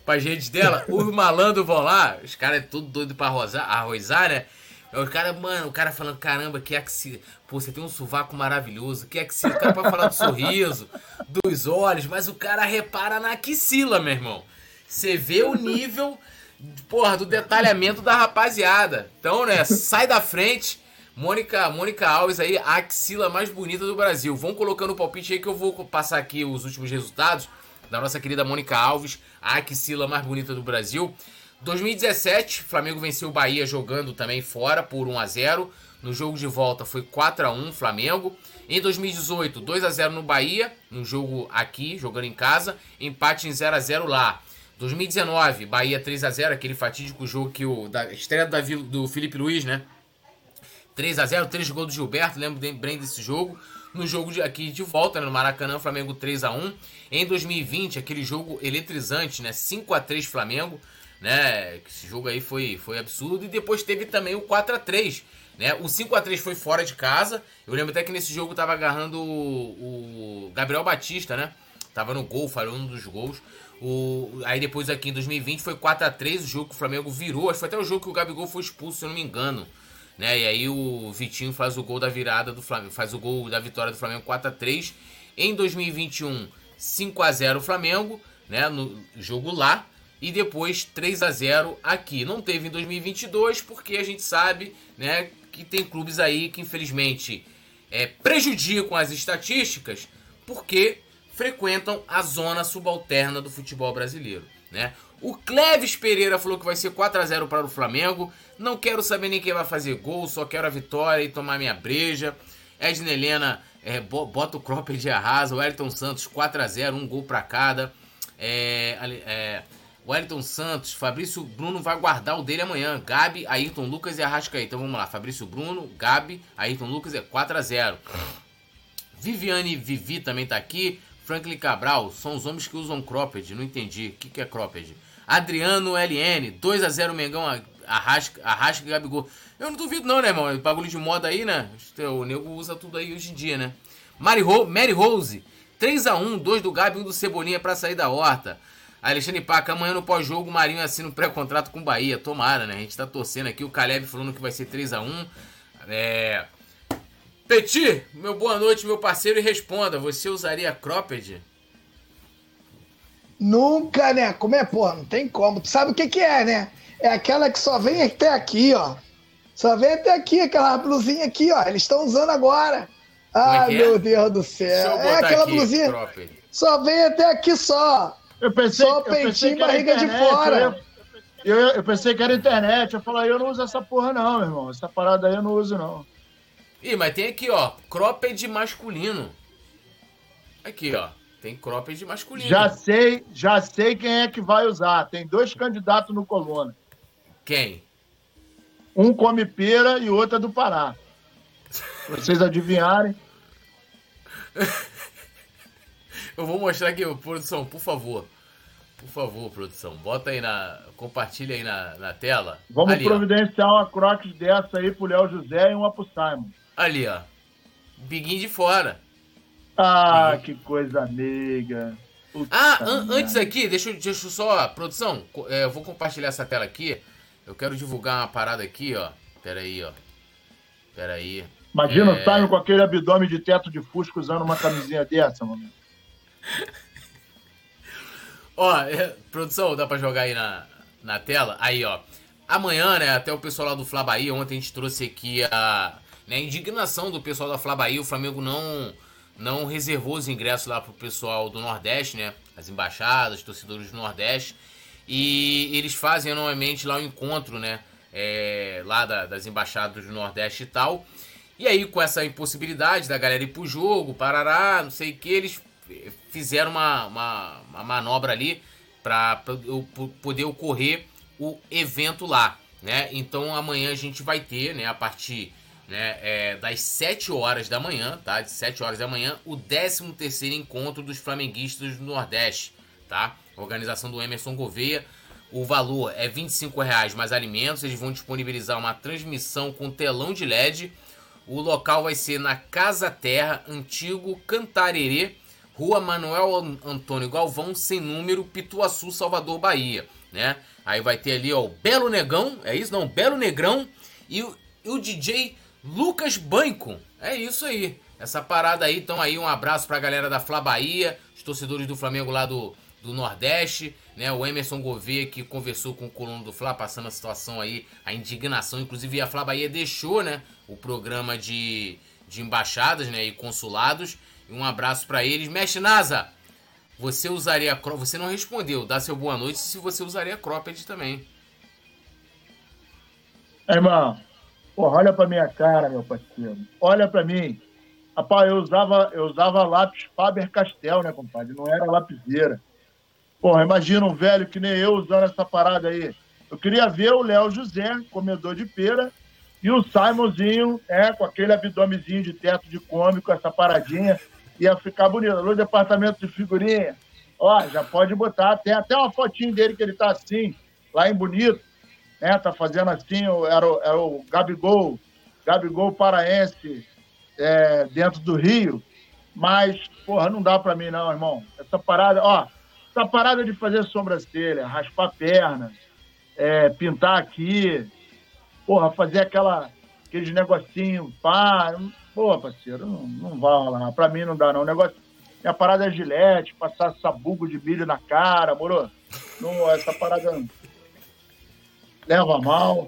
pras redes dela. Os malandros vão lá, os caras é tudo doido pra arrozar, arrozar, né? O cara, mano, o cara falando, caramba, que axila. Pô, você tem um sovaco maravilhoso. Que axila. O cara pode falar do sorriso, dos olhos, mas o cara repara na axila, meu irmão. Você vê o nível, porra, do detalhamento da rapaziada. Então, né, sai da frente. Mônica, Mônica Alves aí, a axila mais bonita do Brasil. Vão colocando o palpite aí que eu vou passar aqui os últimos resultados da nossa querida Mônica Alves, a axila mais bonita do Brasil. 2017, Flamengo venceu o Bahia jogando também fora por 1 a 0. No jogo de volta foi 4 a 1 Flamengo. Em 2018, 2 a 0 no Bahia, no jogo aqui, jogando em casa, empate em 0 a 0 lá. 2019, Bahia 3 a 0, aquele fatídico jogo que o da estreia do, do Felipe Luiz, né? 3 a 0, 3 gols do Gilberto, lembro bem desse jogo. No jogo de, aqui de volta, né, no Maracanã, Flamengo 3 a 1. Em 2020, aquele jogo eletrizante, né? 5 a 3 Flamengo né? Esse jogo aí foi, foi absurdo. E depois teve também o 4 a 3 né? O 5 a 3 foi fora de casa. Eu lembro até que nesse jogo tava agarrando o, o Gabriel Batista, né? Tava no gol, falhou um dos gols. O, aí depois aqui em 2020 foi 4 a 3 o jogo que o Flamengo virou. Acho que foi até o jogo que o Gabigol foi expulso, se eu não me engano. Né? E aí o Vitinho faz o gol da virada do Flamengo, faz o gol da vitória do Flamengo 4 a 3 Em 2021, 5 a 0 o Flamengo, né? No jogo lá e depois 3 a 0 aqui. Não teve em 2022 porque a gente sabe, né, que tem clubes aí que infelizmente é, prejudicam as estatísticas porque frequentam a zona subalterna do futebol brasileiro, né? O Cleves Pereira falou que vai ser 4 a 0 para o Flamengo. Não quero saber nem quem vai fazer gol, só quero a vitória e tomar minha breja. Edna Helena é, bota o cropped de arrasa. O Elton Santos 4 a 0 um gol para cada. É, é, Wellington Santos, Fabrício Bruno vai guardar o dele amanhã. Gabi, Ayrton Lucas e Arrascaí. Então vamos lá. Fabrício Bruno, Gabi, Ayrton Lucas é 4 a 0 Viviane Vivi também tá aqui. Franklin Cabral, são os homens que usam cropped. Não entendi. O que, que é cropped? Adriano LN, 2 a 0 Mengão, Arrasca, Arrasca e Gabigol. Eu não duvido não, né, irmão? Bagulho de moda aí, né? O nego usa tudo aí hoje em dia, né? Mary, Mary Rose, 3 a 1 2 do Gabi, 1 do Cebolinha para sair da horta. Alexandre Paca, amanhã no pós-jogo o Marinho assina um pré-contrato com o Bahia. Tomara, né? A gente tá torcendo aqui. O Caleb falando que vai ser 3x1. É... Petit, meu boa noite, meu parceiro, e responda: você usaria cropped? Nunca, né? Como é, porra? Não tem como. Tu sabe o que, que é, né? É aquela que só vem até aqui, ó. Só vem até aqui, aquela blusinha aqui, ó. Eles estão usando agora. Ah, é meu é? Deus do céu. É aquela aqui, blusinha. Cropped. Só vem até aqui só. Eu pensei, Só peitinho e barriga de fora. Eu, eu pensei que era internet. Eu falei, eu não uso essa porra, não, meu irmão. Essa parada aí eu não uso, não. Ih, mas tem aqui, ó, cropped masculino. Aqui, ó. Tem cropped masculino. Já sei, já sei quem é que vai usar. Tem dois candidatos no Coluna. Quem? Um come pera e outro é do Pará. Vocês adivinharem. (laughs) Eu vou mostrar aqui, produção, por favor. Por favor, produção. Bota aí na. Compartilha aí na, na tela. Vamos Ali, providenciar ó. uma crocs dessa aí pro Léo José e uma pro Simon. Ali, ó. Biguinho de fora. Ah, Biguinho. que coisa amiga. Puta ah, an antes aqui, deixa eu, deixa eu só. Produção, é, eu vou compartilhar essa tela aqui. Eu quero divulgar uma parada aqui, ó. Pera aí, ó. Pera aí. Imagina é... o Simon com aquele abdômen de teto de fusco usando uma camisinha dessa, mano. (laughs) ó, é, produção, dá pra jogar aí na, na tela? Aí, ó. Amanhã, né, até o pessoal lá do Fla Bahia, ontem a gente trouxe aqui a, né, indignação do pessoal da Fla Bahia. O Flamengo não, não reservou os ingressos lá pro pessoal do Nordeste, né? As embaixadas, torcedores do Nordeste. E eles fazem anualmente lá o um encontro, né? É, lá da, das embaixadas do Nordeste e tal. E aí, com essa impossibilidade da galera ir pro jogo, parará, não sei o que, eles fizeram uma, uma, uma manobra ali para poder ocorrer o evento lá, né? Então amanhã a gente vai ter, né, a partir né, é, das 7 horas da manhã, tá? De 7 horas da manhã, o 13 terceiro encontro dos flamenguistas do Nordeste, tá? Organização do Emerson Gouveia. O valor é R$ 25,00 mais alimentos. Eles vão disponibilizar uma transmissão com telão de LED. O local vai ser na Casa Terra, antigo Cantarerê, Rua Manuel Antônio Galvão, sem número, Pituaçu, Salvador, Bahia, né? Aí vai ter ali, ó, o Belo Negão, é isso? Não, Belo Negrão e o, e o DJ Lucas Banco. É isso aí. Essa parada aí, então aí um abraço pra galera da Fla Bahia, os torcedores do Flamengo lá do do Nordeste, né? O Emerson Gouveia que conversou com o colono do Fla, passando a situação aí, a indignação. Inclusive a Fla Bahia deixou, né? O programa de, de embaixadas, né? E consulados. Um abraço para eles. Mestre Nasa, você usaria Você não respondeu. Dá seu boa noite se você usaria cropped também. Irmão, porra, olha pra minha cara, meu parceiro. Olha pra mim. Rapaz, eu usava, eu usava lápis Faber-Castell, né, compadre? Não era lapiseira. Porra, imagina um velho que nem eu usando essa parada aí. Eu queria ver o Léo José, comedor de pera, e o Simonzinho, é, com aquele abdômenzinho de teto de come, com essa paradinha, ia ficar bonito. No departamento de figurinha, ó, já pode botar, tem até uma fotinho dele que ele tá assim, lá em Bonito, né, tá fazendo assim, era o, era o Gabigol, Gabigol paraense, é, dentro do Rio, mas, porra, não dá pra mim não, irmão. Essa parada, ó, essa parada de fazer sobrancelha, raspar perna, é, pintar aqui, porra, fazer aquela, aqueles negocinho, pá. Pô, parceiro, não, não vai rolar. Pra mim não dá, não. O negócio. Minha parada é gilete, passar sabugo de milho na cara, moro? Não, essa parada leva mal.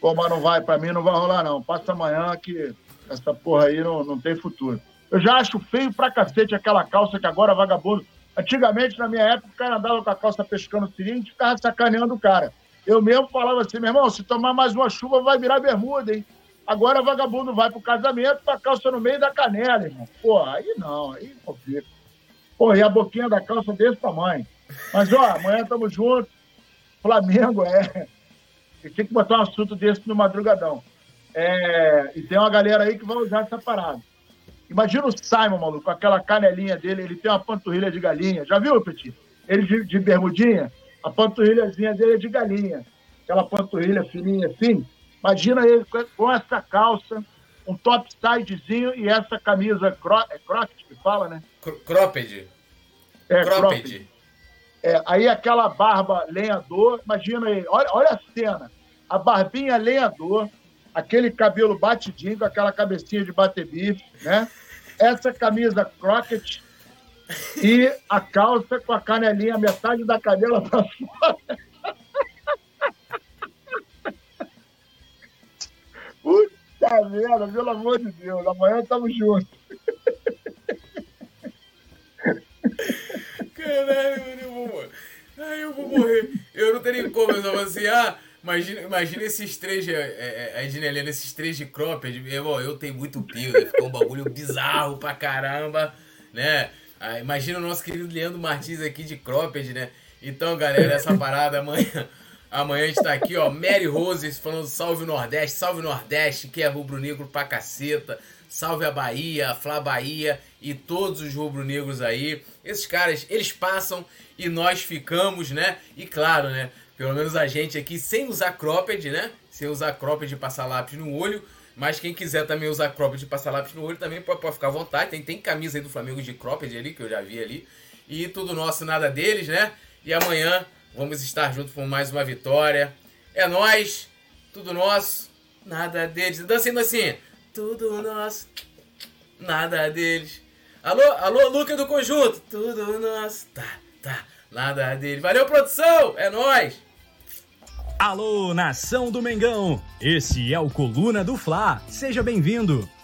Pô, mas não vai, pra mim não vai rolar, não. Passa amanhã que essa porra aí não, não tem futuro. Eu já acho feio pra cacete aquela calça que agora vagabundo Antigamente, na minha época, o cara andava com a calça pescando seringa e ficava sacaneando o cara. Eu mesmo falava assim, meu irmão, se tomar mais uma chuva, vai virar bermuda, hein? Agora vagabundo vai pro casamento com a calça no meio da canela, irmão. Pô, aí não, aí complica. Pô, e a boquinha da calça desse tamanho. Mas, ó, amanhã tamo juntos. Flamengo é. Tem que botar um assunto desse no madrugadão. É... E tem uma galera aí que vai usar essa parada. Imagina o Simon, maluco, com aquela canelinha dele, ele tem uma panturrilha de galinha. Já viu, Petit? Ele de, de bermudinha, a panturrilhazinha dele é de galinha. Aquela panturrilha fininha assim. Imagina ele com essa calça, um top sidezinho e essa camisa cro é cropped que fala, né? Cropped. É, cropped. É, aí aquela barba lenhador, imagina ele, olha, olha a cena. A barbinha lenhador, aquele cabelo batidinho, aquela cabecinha de bater bife, né? Essa camisa croquet e a calça com a canelinha, metade da canela para fora. Puta merda, pelo amor de Deus, amanhã estamos juntos. Caralho, eu vou, Ai, eu vou morrer. Eu não nem como. Eu tava assim, ah, imagina, imagina esses três, é, é, é, Ednelena, esses três de cropped. Eu, eu tenho muito pio, né? Ficou um bagulho bizarro pra caramba, né? Ah, imagina o nosso querido Leandro Martins aqui de cropped, né? Então, galera, essa parada amanhã. Amanhã a gente tá aqui, ó. Mary Roses falando salve Nordeste, salve Nordeste, que é rubro-negro pra caceta. Salve a Bahia, a Flá Bahia e todos os rubro-negros aí. Esses caras, eles passam e nós ficamos, né? E claro, né? Pelo menos a gente aqui sem usar cropped, né? Sem usar cropped e passar lápis no olho. Mas quem quiser também usar cropped e passar lápis no olho também pode, pode ficar à vontade. Tem, tem camisa aí do Flamengo de cropped ali, que eu já vi ali. E tudo nosso, nada deles, né? E amanhã vamos estar juntos por mais uma vitória. É nós, tudo nosso, nada deles. Dançando assim, tudo nosso, nada deles. Alô, alô, Luca do Conjunto, tudo nosso, tá, tá, nada deles. Valeu, produção, é nós. Alô, nação do Mengão! Esse é o Coluna do Fla. Seja bem-vindo.